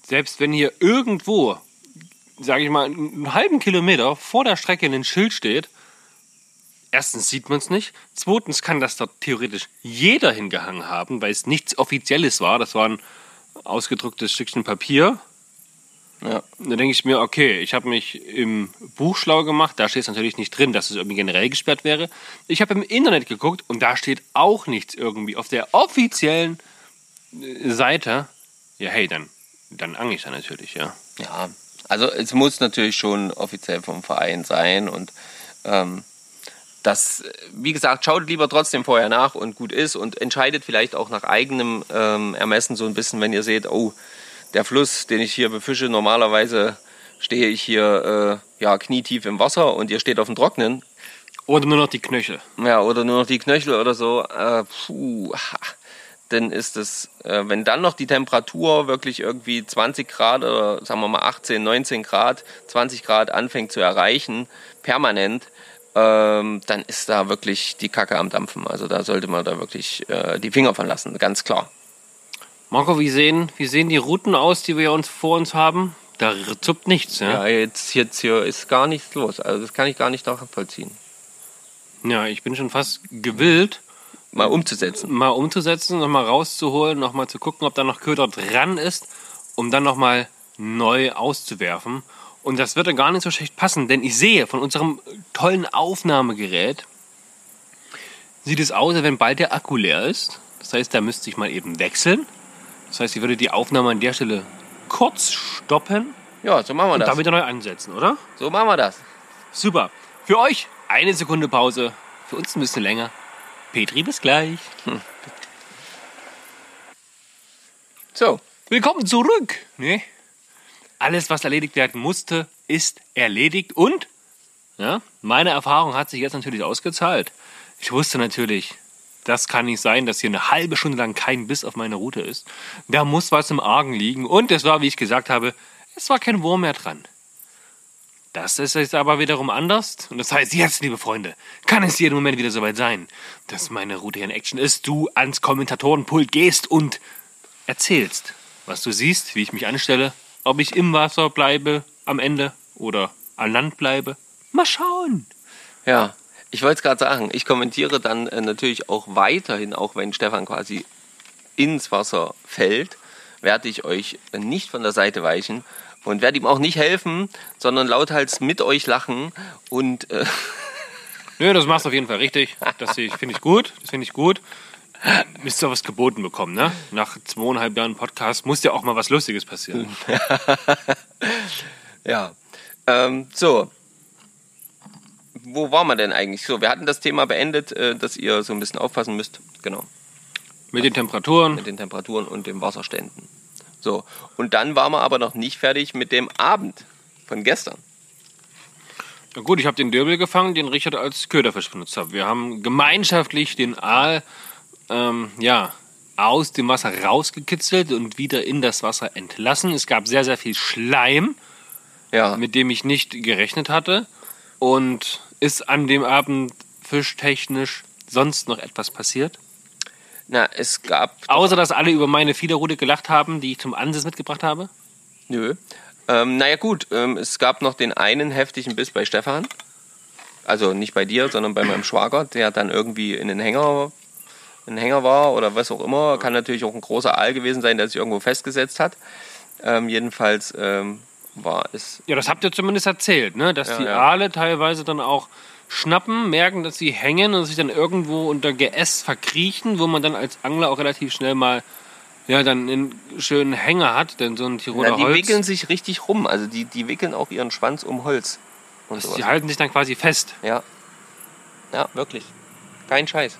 Selbst wenn hier irgendwo, sage ich mal, einen halben Kilometer vor der Strecke ein Schild steht, erstens sieht man es nicht, zweitens kann das dort theoretisch jeder hingehangen haben, weil es nichts Offizielles war. Das war ein ausgedrucktes Stückchen Papier. Ja. Da denke ich mir, okay, ich habe mich im Buch schlau gemacht, da steht es natürlich nicht drin, dass es irgendwie generell gesperrt wäre. Ich habe im Internet geguckt und da steht auch nichts irgendwie auf der offiziellen äh, Seite. Ja, hey, dann, dann angel ich da natürlich, ja. Ja, also es muss natürlich schon offiziell vom Verein sein und ähm, das, wie gesagt, schaut lieber trotzdem vorher nach und gut ist und entscheidet vielleicht auch nach eigenem ähm, Ermessen so ein bisschen, wenn ihr seht, oh, der Fluss, den ich hier befische, normalerweise stehe ich hier äh, ja, knietief im Wasser und ihr steht auf dem Trocknen, Oder nur noch die Knöchel. ja, oder nur noch die Knöchel oder so, äh, puh, ha. dann ist es, äh, wenn dann noch die Temperatur wirklich irgendwie 20 Grad oder sagen wir mal 18, 19 Grad, 20 Grad anfängt zu erreichen, permanent, ähm, dann ist da wirklich die Kacke am Dampfen. Also da sollte man da wirklich äh, die Finger von lassen, ganz klar. Marco, wie sehen, wie sehen die Routen aus, die wir uns vor uns haben? Da zuppt nichts, ja? Ja, jetzt, jetzt hier ist gar nichts los. Also das kann ich gar nicht nachvollziehen. Ja, ich bin schon fast gewillt, Mal umzusetzen. mal umzusetzen, nochmal rauszuholen, nochmal zu gucken, ob da noch Köder dran ist, um dann nochmal neu auszuwerfen. Und das wird dann gar nicht so schlecht passen, denn ich sehe von unserem tollen Aufnahmegerät, sieht es aus, als wenn bald der Akku leer ist. Das heißt, da müsste ich mal eben wechseln. Das heißt, ich würde die Aufnahme an der Stelle kurz stoppen Ja, so machen wir und das. dann wieder neu ansetzen, oder? So machen wir das. Super. Für euch eine Sekunde Pause, für uns ein bisschen länger. Petri, bis gleich. So, Willkommen zurück. Ne? Alles, was erledigt werden musste, ist erledigt. Und ja, meine Erfahrung hat sich jetzt natürlich ausgezahlt. Ich wusste natürlich, das kann nicht sein, dass hier eine halbe Stunde lang kein Biss auf meiner Route ist. Da muss was im Argen liegen. Und es war, wie ich gesagt habe, es war kein Wurm mehr dran. Das ist jetzt aber wiederum anders. Und das heißt, jetzt, liebe Freunde, kann es jeden Moment wieder soweit sein, dass meine Route hier in Action ist, du ans Kommentatorenpult gehst und erzählst, was du siehst, wie ich mich anstelle, ob ich im Wasser bleibe am Ende oder an Land bleibe. Mal schauen. Ja, ich wollte es gerade sagen, ich kommentiere dann äh, natürlich auch weiterhin, auch wenn Stefan quasi ins Wasser fällt, werde ich euch nicht von der Seite weichen und werde ihm auch nicht helfen, sondern lauthals mit euch lachen und äh, Nö, das machst du auf jeden Fall richtig. Das finde ich gut. Das finde ich gut. Müsst ihr was geboten bekommen, ne? Nach zweieinhalb Jahren Podcast muss ja auch mal was Lustiges passieren. ja. Ähm, so. Wo waren wir denn eigentlich? So, wir hatten das Thema beendet, äh, dass ihr so ein bisschen aufpassen müsst. Genau. Mit den Temperaturen. mit den Temperaturen und den Wasserständen. So, und dann waren wir aber noch nicht fertig mit dem Abend von gestern. Na gut, ich habe den Döbel gefangen, den Richard als Köderfisch benutzt hat. Wir haben gemeinschaftlich den Aal ähm, ja, aus dem Wasser rausgekitzelt und wieder in das Wasser entlassen. Es gab sehr, sehr viel Schleim, Ja, mit dem ich nicht gerechnet hatte. Und ist an dem Abend fischtechnisch sonst noch etwas passiert? Na, es gab. Außer, dass alle über meine Fiederrute gelacht haben, die ich zum Ansitz mitgebracht habe? Nö. Ähm, naja, gut, ähm, es gab noch den einen heftigen Biss bei Stefan. Also nicht bei dir, sondern bei meinem Schwager, der dann irgendwie in den Hänger, in den Hänger war oder was auch immer. Kann natürlich auch ein großer Aal gewesen sein, der sich irgendwo festgesetzt hat. Ähm, jedenfalls ähm, war es. Ja, das habt ihr zumindest erzählt, ne? dass Ja, die ja. Aale teilweise dann auch schnappen, merken, dass sie hängen und sich dann irgendwo unter Geäst verkriechen, wo man dann als Angler auch relativ schnell mal ja, dann einen schönen Hänger hat, denn so ein Tiroler Na, die Holz, wickeln sich richtig rum. Also die, die wickeln auch ihren Schwanz um Holz. Und sowas. die halten sich dann quasi fest. Ja. Ja, wirklich. Kein Scheiß.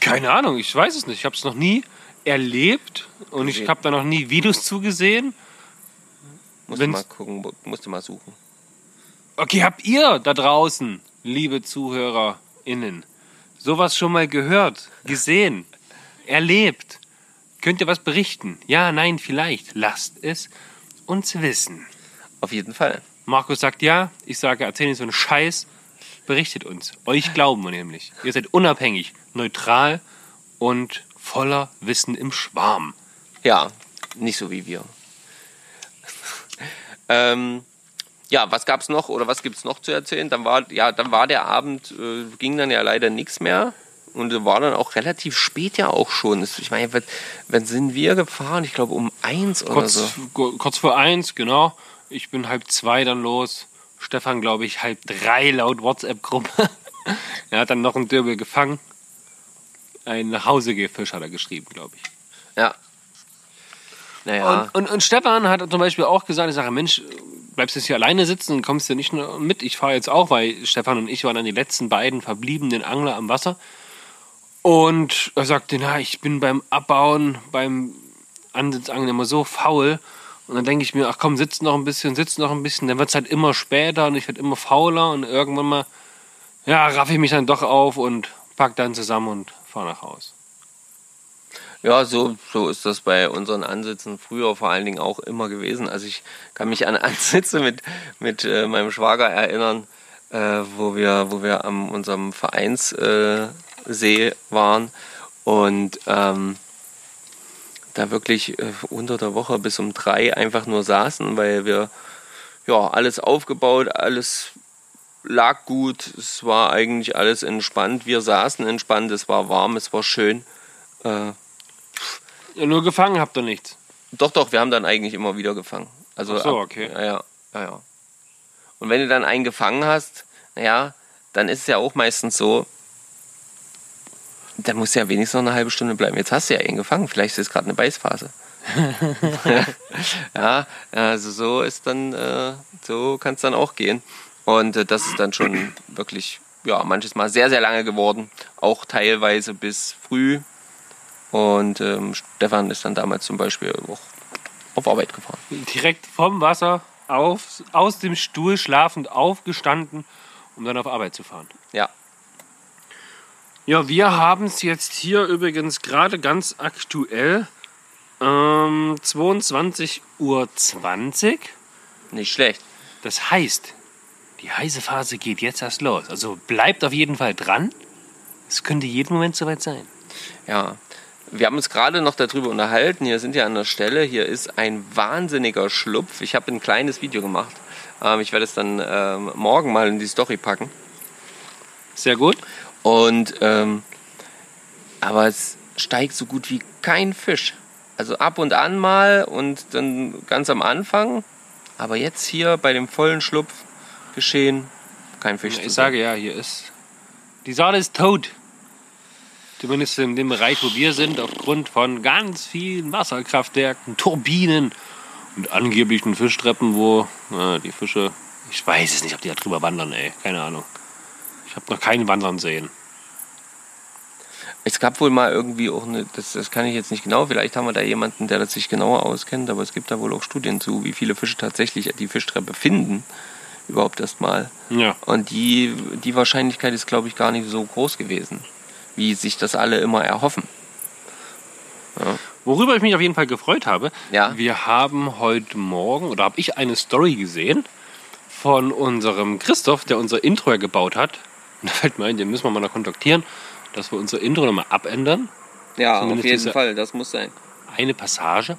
Keine Ahnung, ich weiß es nicht. Ich habe es noch nie erlebt und ich Gesehen. habe da noch nie Videos zugesehen. Musst du Wenn's- mal gucken, musst du mal suchen. Okay, habt ihr da draußen, liebe ZuhörerInnen, sowas schon mal gehört, gesehen, erlebt? Könnt ihr was berichten? Ja, nein, vielleicht. Lasst es uns wissen. Auf jeden Fall. Markus sagt ja, ich sage, erzähl nicht so einen Scheiß. Berichtet uns. Euch glauben wir nämlich. Ihr seid unabhängig, neutral und voller Wissen im Schwarm. Ja, nicht so wie wir. Ähm, ja, was gab's noch oder was gibt's noch zu erzählen? Dann war ja, dann war der Abend äh, ging dann ja leider nichts mehr und war dann auch relativ spät ja auch schon. Es- Ich meine, wann- sind wir gefahren? Ich glaube um eins oder Kurz, so. kurz vor eins, genau. Ich bin halb zwei dann los. Stefan, glaube ich, halb drei laut WhatsApp-Gruppe. er hat dann noch einen Dürbel gefangen. Ein Nachhausegefisch hat er geschrieben, glaube ich. Ja. Naja, Und, und, und Stefan hat zum Beispiel auch gesagt, ich sage, Mensch, bleibst du jetzt hier alleine sitzen kommst du nicht nur mit. Ich fahre jetzt auch, weil Stefan und ich waren dann die letzten beiden verbliebenen Angler am Wasser. Und er sagte, na, ich bin beim Abbauen, beim Ansitzangeln immer so faul. Und dann denke ich mir, ach komm, sitz noch ein bisschen, sitz noch ein bisschen. Dann wird es halt immer später und ich werde immer fauler. Und irgendwann mal, ja, raff ich mich dann doch auf und pack dann zusammen und fahre nach Haus. Ja, so, so ist das bei unseren Ansitzen früher vor allen Dingen auch immer gewesen. Also ich kann mich an Ansitze mit, mit äh, meinem Schwager erinnern, äh, wo wir, wo wir an unserem Vereinssee äh, waren und ähm, da wirklich äh, unter der Woche bis um drei einfach nur saßen, weil wir ja alles aufgebaut, alles lag gut, es war eigentlich alles entspannt. Wir saßen entspannt, es war warm, es war schön. Äh, Ja, nur gefangen habt ihr nichts. doch, doch, wir haben dann eigentlich immer wieder gefangen. Also Ach so, ab- okay. Ja, ja, ja. Und wenn du dann einen gefangen hast, naja, dann ist es ja auch meistens so, dann musst du ja wenigstens noch eine halbe Stunde bleiben. Jetzt hast du ja einen gefangen, vielleicht ist es gerade eine Beißphase. ja, also so ist dann, äh, so kann es dann auch gehen. Und äh, das ist dann schon wirklich, ja, manches Mal sehr, sehr lange geworden. Auch teilweise bis früh. Und ähm, Stefan ist dann damals zum Beispiel auch auf Arbeit gefahren. direkt vom Wasser auf, aus dem Stuhl schlafend aufgestanden, um dann auf Arbeit zu fahren. Ja, Ja, wir haben es jetzt hier übrigens gerade ganz aktuell ähm, 22.20 Uhr. nicht schlecht. Das heißt, die heiße Phase geht jetzt erst los. Also bleibt auf jeden Fall dran. Es könnte jeden Moment soweit sein. Ja. Wir haben uns gerade noch darüber unterhalten. Hier sind ja an der Stelle. Hier ist ein wahnsinniger Schlupf. Ich habe ein kleines Video gemacht. Ähm, ich werde es dann ähm, morgen mal in die Story packen. Sehr gut. Und ähm, aber es steigt so gut wie kein Fisch. Also ab und an mal und dann ganz am Anfang. Aber jetzt hier bei dem vollen Schlupf geschehen kein Fisch. zu Ich sage ja, hier ist. Die Saale ist tot. Zumindest in dem Bereich, wo wir sind, aufgrund von ganz vielen Wasserkraftwerken, Turbinen und angeblichen Fischtreppen, wo äh, die Fische. Ich weiß es nicht, ob die da drüber wandern, ey. Keine Ahnung. Ich habe noch keinen wandern sehen. Es gab wohl mal irgendwie auch eine, das, das kann ich jetzt nicht genau, vielleicht haben wir da jemanden, der das sich genauer auskennt, aber es gibt da wohl auch Studien zu, wie viele Fische tatsächlich die Fischtreppe finden, überhaupt erst mal. Ja. Und die, die Wahrscheinlichkeit ist, glaube ich, gar nicht so groß gewesen, wie sich das alle immer erhoffen. Worüber ich mich auf jeden Fall gefreut habe, Ja. wir haben heute Morgen, oder habe ich eine Story gesehen von unserem Christoph, der unser Intro ja gebaut hat. Und da fällt mir ein, den müssen wir mal noch kontaktieren. dass wir unser Intro nochmal abändern. Ja, Zumindest auf jeden Fall, das muss sein. Eine Passage.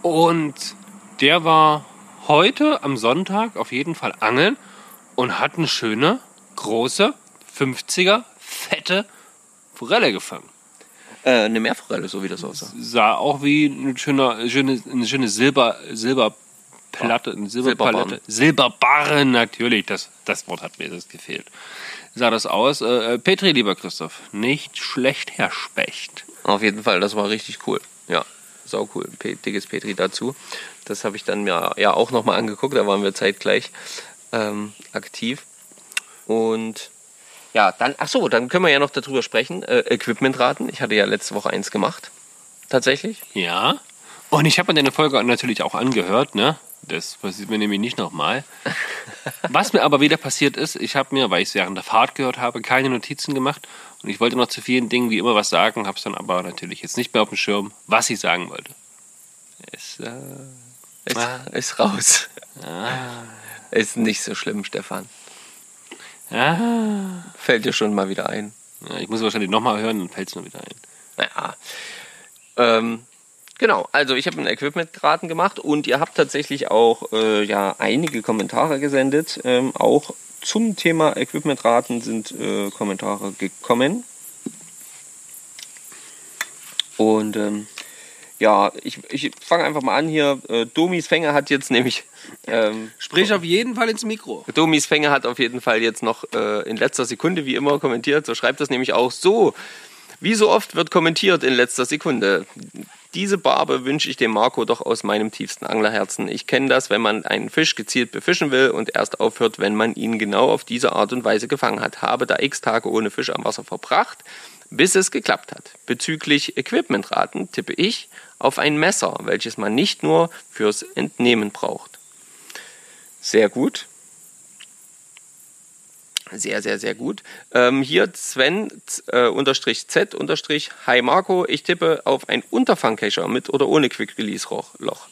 Und der war heute am Sonntag auf jeden Fall angeln und hat eine schöne, große, 50er, fette Forelle gefangen. Äh, eine Meerforelle, so wie das aussah. Sah auch wie eine schöne, schöne, eine schöne Silber, Silberplatte, eine Silberpalette. Silberbarren, natürlich, das, das Wort hat mir das gefehlt. Sah das aus. Äh, äh, Petri, lieber Christoph, nicht schlecht, Herr Specht. Auf jeden Fall, das war richtig cool. Ja, sau cool. Pe dickes Petri dazu. Das habe ich dann mir ja auch nochmal angeguckt, da waren wir zeitgleich ähm, aktiv. Und ja, dann, ach so, dann können wir ja noch darüber sprechen. Äh, Equipmentraten. Ich hatte ja letzte Woche eins gemacht. Tatsächlich. Ja. Und ich habe mir deine Folge natürlich auch angehört, ne? Das passiert mir nämlich nicht nochmal. Was mir aber wieder passiert ist, ich habe mir, weil ich es während der Fahrt gehört habe, keine Notizen gemacht. Und ich wollte noch zu vielen Dingen wie immer was sagen, habe es dann aber natürlich jetzt nicht mehr auf dem Schirm, was ich sagen wollte. Es, äh, Ist, Ah. ist raus. Ist nicht so schlimm, Stefan. Ah, Fällt dir schon mal wieder ein. ja, ich muss wahrscheinlich nochmal hören, dann fällt es mir wieder ein. Naja. Ähm, genau, also ich habe einen Equipment-Raten gemacht und ihr habt tatsächlich auch äh, ja, einige Kommentare gesendet. Ähm, auch zum Thema Equipment-Raten sind äh, Kommentare gekommen. Und ähm, ja, ich, ich fange einfach mal an hier. Äh, Domis Fänger hat jetzt nämlich. Ähm, Sprich auf jeden Fall ins Mikro. Domis Fänger hat auf jeden Fall jetzt noch äh, in letzter Sekunde, wie immer, kommentiert. So schreibt das nämlich auch so. Wie so oft wird kommentiert in letzter Sekunde. Diese Barbe wünsche ich dem Marco doch aus meinem tiefsten Anglerherzen. Ich kenne das, wenn man einen Fisch gezielt befischen will und erst aufhört, wenn man ihn genau auf diese Art und Weise gefangen hat. Habe da x Tage ohne Fisch am Wasser verbracht, bis es geklappt hat. Bezüglich Equipmentraten tippe ich auf ein Messer, welches man nicht nur fürs Entnehmen braucht. Sehr gut. Sehr, sehr, sehr gut. Ähm, hier Sven äh, unterstrich Z unterstrich Hi Marco. Ich tippe auf ein Unterfangkescher mit oder ohne Quick Release Loch.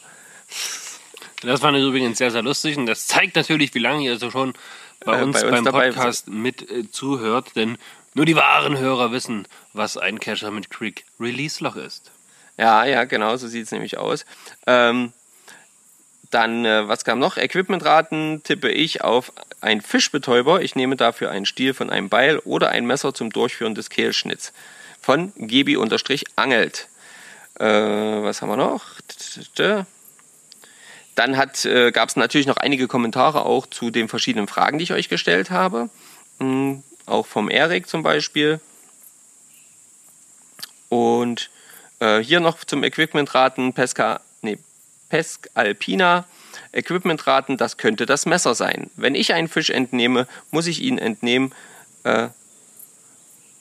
Das war übrigens sehr, sehr lustig und das zeigt natürlich, wie lange ihr so schon bei Äh, uns, bei uns beim dabei Podcast mit äh, zuhört, denn nur die wahren Hörer wissen, was ein Cacher mit Quick Release Loch ist. Ja, ja, genau, so sieht es nämlich aus. Ähm, dann, äh, was kam noch? Equipmentraten tippe ich auf ein Fischbetäuber. Ich nehme dafür einen Stiel von einem Beil oder ein Messer zum Durchführen des Kehlschnitts. Von Gebi-Angelt. Äh, was haben wir noch? Dann äh, gab es natürlich noch einige Kommentare auch zu den verschiedenen Fragen, die ich euch gestellt habe. Auch vom Erik zum Beispiel. Und äh, hier noch zum Equipmentraten Pesca, nee, Pesc Alpina. Equipmentraten, das könnte das Messer sein. Wenn ich einen Fisch entnehme, muss ich ihn entnehmen, äh,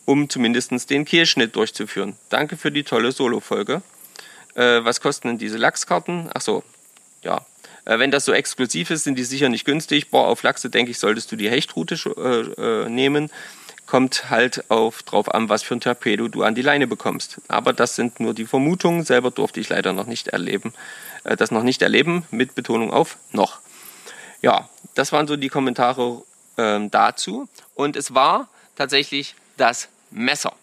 um zumindest den Kehlschnitt durchzuführen. Danke für die tolle Solo-Folge. Äh, was kosten denn diese Lachskarten? Ach so, ja. Äh, wenn das so exklusiv ist, sind die sicher nicht günstig. Boah, auf Lachse denke ich, solltest du die Hechtroute äh, äh, nehmen. Kommt halt auf, drauf an, was für ein Torpedo du an die Leine bekommst. Aber das sind nur die Vermutungen. Selber durfte ich leider noch nicht erleben. Äh, das noch nicht erleben, mit Betonung auf noch. Ja, das waren so die Kommentare ähm, dazu. Und es war tatsächlich das Messer.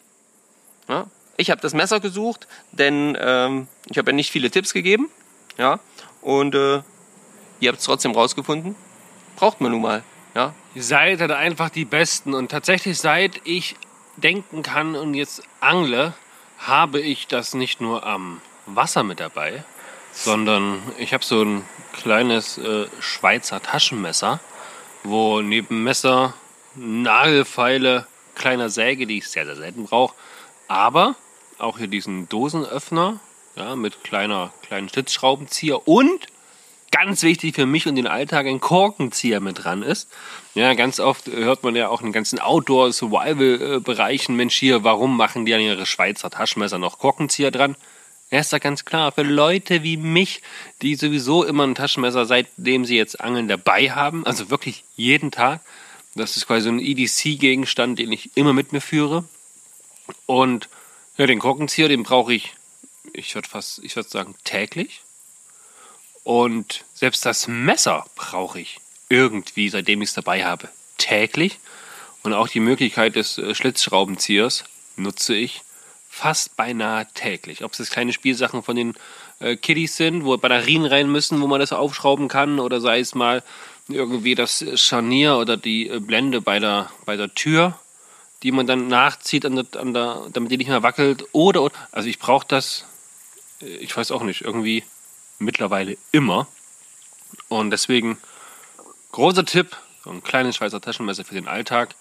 Ja, ich habe das Messer gesucht, denn ähm, ich habe ja nicht viele Tipps gegeben. Ja, und äh, ihr habt es trotzdem rausgefunden. Braucht man nun mal. Ja, seid halt einfach die Besten und tatsächlich seit ich denken kann und jetzt angle, habe ich das nicht nur am Wasser mit dabei, sondern ich habe so ein kleines äh, Schweizer Taschenmesser, wo neben Messer, Nagelfeile, kleiner Säge, die ich sehr, sehr selten brauche, aber auch hier diesen Dosenöffner ja, mit kleiner, kleinen Stützschraubenzieher und ganz wichtig für mich und den Alltag ein Korkenzieher mit dran ist. Ja, ganz oft hört man ja auch in ganzen Outdoor-Survival-Bereichen, Mensch hier, warum machen die an ihre Schweizer Taschenmesser noch Korkenzieher dran? Ja, ist ja ganz klar, für Leute wie mich, die sowieso immer ein Taschenmesser, seitdem sie jetzt Angeln dabei haben, also wirklich jeden Tag. Das ist quasi so ein EDC-Gegenstand, den ich immer mit mir führe. Und ja, den Korkenzieher, den brauche ich, ich würde fast, ich würde sagen, täglich. Und selbst das Messer brauche ich irgendwie, seitdem ich es dabei habe, täglich. Und auch die Möglichkeit des äh, Schlitzschraubenziehers nutze ich fast beinahe täglich. Ob es jetzt kleine Spielsachen von den äh, Kiddies sind, wo Batterien rein müssen, wo man das aufschrauben kann, oder sei es mal irgendwie das Scharnier oder die äh, Blende bei der, bei der Tür, die man dann nachzieht, an der, an der, damit die nicht mehr wackelt. Oder, also ich brauche das, äh, ich weiß auch nicht, irgendwie mittlerweile immer. Und deswegen großer Tipp, so ein kleines Schweizer Taschenmesser für den Alltag.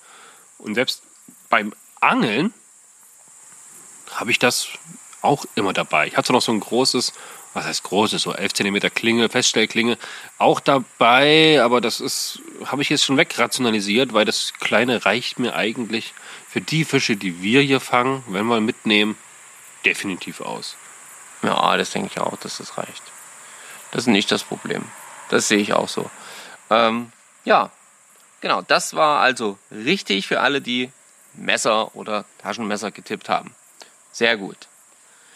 Und selbst beim Angeln habe ich das auch immer dabei. Ich hatte noch so ein großes, was heißt großes, so 11 cm Klinge, Feststellklinge, auch dabei, aber das ist, habe ich jetzt schon wegrationalisiert, weil das kleine reicht mir eigentlich für die Fische, die wir hier fangen, wenn wir mitnehmen, definitiv aus. Ja, das denke ich auch, dass das reicht. Das ist nicht das Problem. Das sehe ich auch so. Ähm, ja, genau, das war also richtig für alle, die Messer oder Taschenmesser getippt haben. Sehr gut.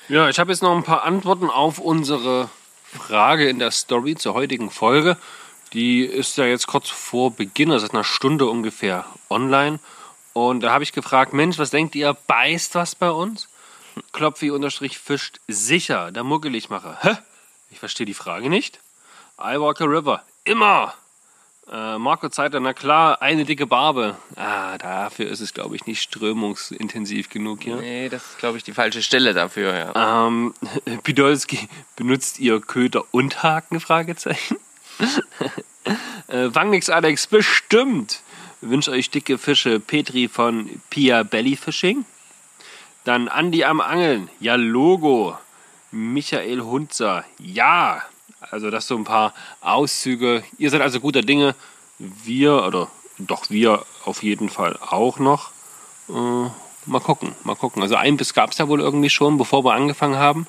Ja, ich habe jetzt noch ein paar Antworten auf unsere Frage in der Story zur heutigen Folge. Die ist ja jetzt kurz vor Beginn, also seit einer Stunde ungefähr online. Und da habe ich gefragt, Mensch, was denkt ihr, beißt was bei uns? Klopfi unterstrich fischt sicher, der Muggeligmacher. Hä? Ich verstehe die Frage nicht. I walk a river. Immer. Äh, Marco Zeiter, na klar, eine dicke Barbe. Ah, dafür ist es, glaube ich, nicht strömungsintensiv genug hier. Nee, das ist, glaube ich, die falsche Stelle dafür, ja. Ähm, Pidolski, benutzt ihr Köder und Haken? Fragezeichen. äh, Wangnix Alex, bestimmt. Wünsche euch dicke Fische. Petri von Pia Belly Fishing. Dann Andi am Angeln. Ja, Logo. Michael Hunzer. Ja. Also das so ein paar Auszüge. Ihr seid also guter Dinge. Wir, oder doch wir auf jeden Fall auch noch. Äh, mal gucken, mal gucken. Also ein Biss gab es ja wohl irgendwie schon, bevor wir angefangen haben.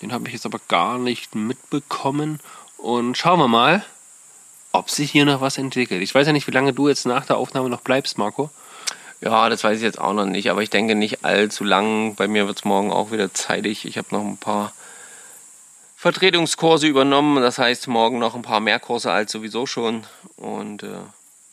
Den habe ich jetzt aber gar nicht mitbekommen. Und schauen wir mal, ob sich hier noch was entwickelt. Ich weiß ja nicht, wie lange du jetzt nach der Aufnahme noch bleibst, Marco. Ja, das weiß ich jetzt auch noch nicht, aber ich denke nicht allzu lang. Bei mir wird es morgen auch wieder zeitig. Ich habe noch ein paar Vertretungskurse übernommen. Das heißt, morgen noch ein paar mehr Kurse als sowieso schon. Und äh,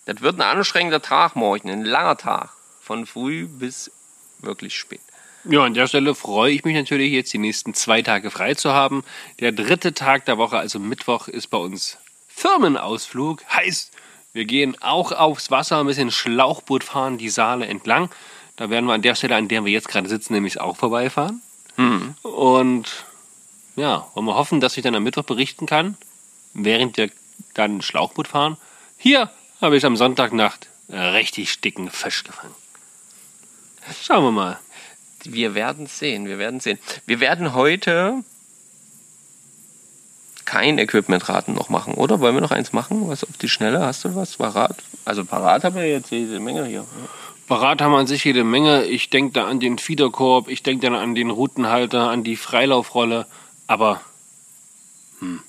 das wird ein anstrengender Tag morgen, ein langer Tag. Von früh bis wirklich spät. Ja, an der Stelle freue ich mich natürlich jetzt, die nächsten zwei Tage frei zu haben. Der dritte Tag der Woche, also Mittwoch, ist bei uns Firmenausflug. Heißt, wir gehen auch aufs Wasser, ein bisschen Schlauchboot fahren, die Saale entlang. Da werden wir an der Stelle, an der wir jetzt gerade sitzen, nämlich auch vorbeifahren. Mhm. Und ja, wollen wir hoffen, dass ich dann am Mittwoch berichten kann, während wir dann Schlauchboot fahren. Hier habe ich am Sonntagnacht richtig dicken Fisch gefangen. Schauen wir mal. Wir werden sehen, wir werden sehen. Wir werden heute kein Equipment-Raten noch machen, oder? Wollen wir noch eins machen? Was auf die Schnelle? Hast du was parat? Also parat haben wir jetzt jede Menge hier. Parat haben wir an sich jede Menge. Ich denke da an den Fiederkorb, ich denke dann an den Routenhalter, an die Freilaufrolle. Aber, hm.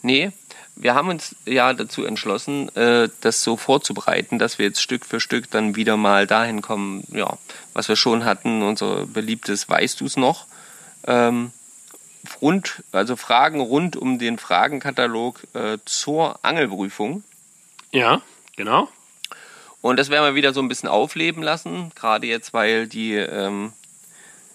Nee, wir haben uns ja dazu entschlossen, äh, das so vorzubereiten, dass wir jetzt Stück für Stück dann wieder mal dahin kommen, ja, was wir schon hatten, unser beliebtes Weißt du's noch? Ähm, rund, also Fragen rund um den Fragenkatalog äh, zur Angelprüfung. Ja, genau. Und das werden wir wieder so ein bisschen aufleben lassen, gerade jetzt, weil die ähm,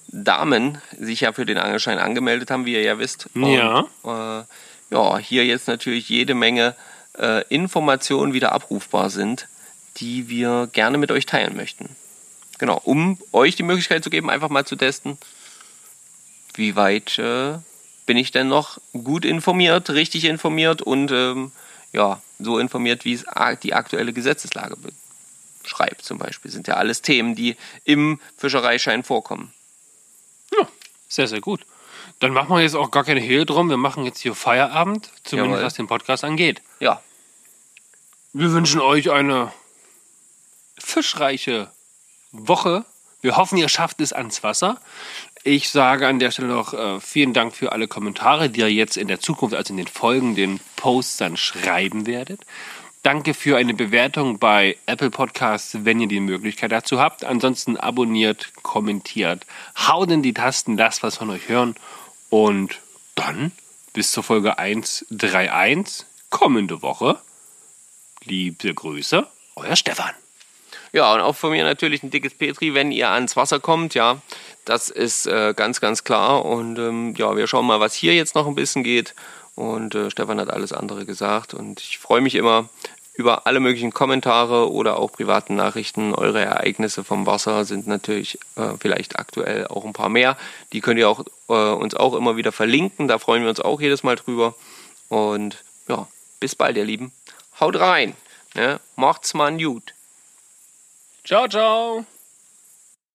Damen sich ja für den Angelschein angemeldet haben, wie ihr ja wisst. Und, ja. Äh, ja, hier jetzt natürlich jede Menge äh, Informationen wieder abrufbar sind, die wir gerne mit euch teilen möchten. Genau, um euch die Möglichkeit zu geben, einfach mal zu testen, wie weit äh, bin ich denn noch gut informiert, richtig informiert und ähm, ja, so informiert, wie es die aktuelle Gesetzeslage beschreibt zum Beispiel. Sind ja alles Themen, die im Fischereischein vorkommen. Ja, sehr, sehr gut. Dann machen wir jetzt auch gar keine Hehl drum. Wir machen jetzt hier Feierabend, zumindest Jawohl. was den Podcast angeht. Ja. Wir wünschen euch eine fischreiche Woche. Wir hoffen, ihr schafft es ans Wasser. Ich sage an der Stelle noch äh, vielen Dank für alle Kommentare, die ihr jetzt in der Zukunft, also in den folgenden Posts dann schreiben werdet. Danke für eine Bewertung bei Apple Podcasts, wenn ihr die Möglichkeit dazu habt. Ansonsten abonniert, kommentiert, haut in die Tasten, lasst was von euch hören. Und dann bis zur Folge 131 kommende Woche. Liebe Grüße, euer Stefan. Ja, und auch von mir natürlich ein dickes Petri, wenn ihr ans Wasser kommt, ja. Das ist äh, ganz, ganz klar. Und ähm, ja, wir schauen mal, was hier jetzt noch ein bisschen geht. Und äh, Stefan hat alles andere gesagt. Und ich freue mich immer über alle möglichen Kommentare oder auch privaten Nachrichten. Eure Ereignisse vom Wasser sind natürlich äh, vielleicht aktuell auch ein paar mehr. Die könnt ihr auch, äh, uns auch immer wieder verlinken. Da freuen wir uns auch jedes Mal drüber. Und ja, bis bald, ihr Lieben. Haut rein. Ne? Macht's mal gut. Ciao, ciao.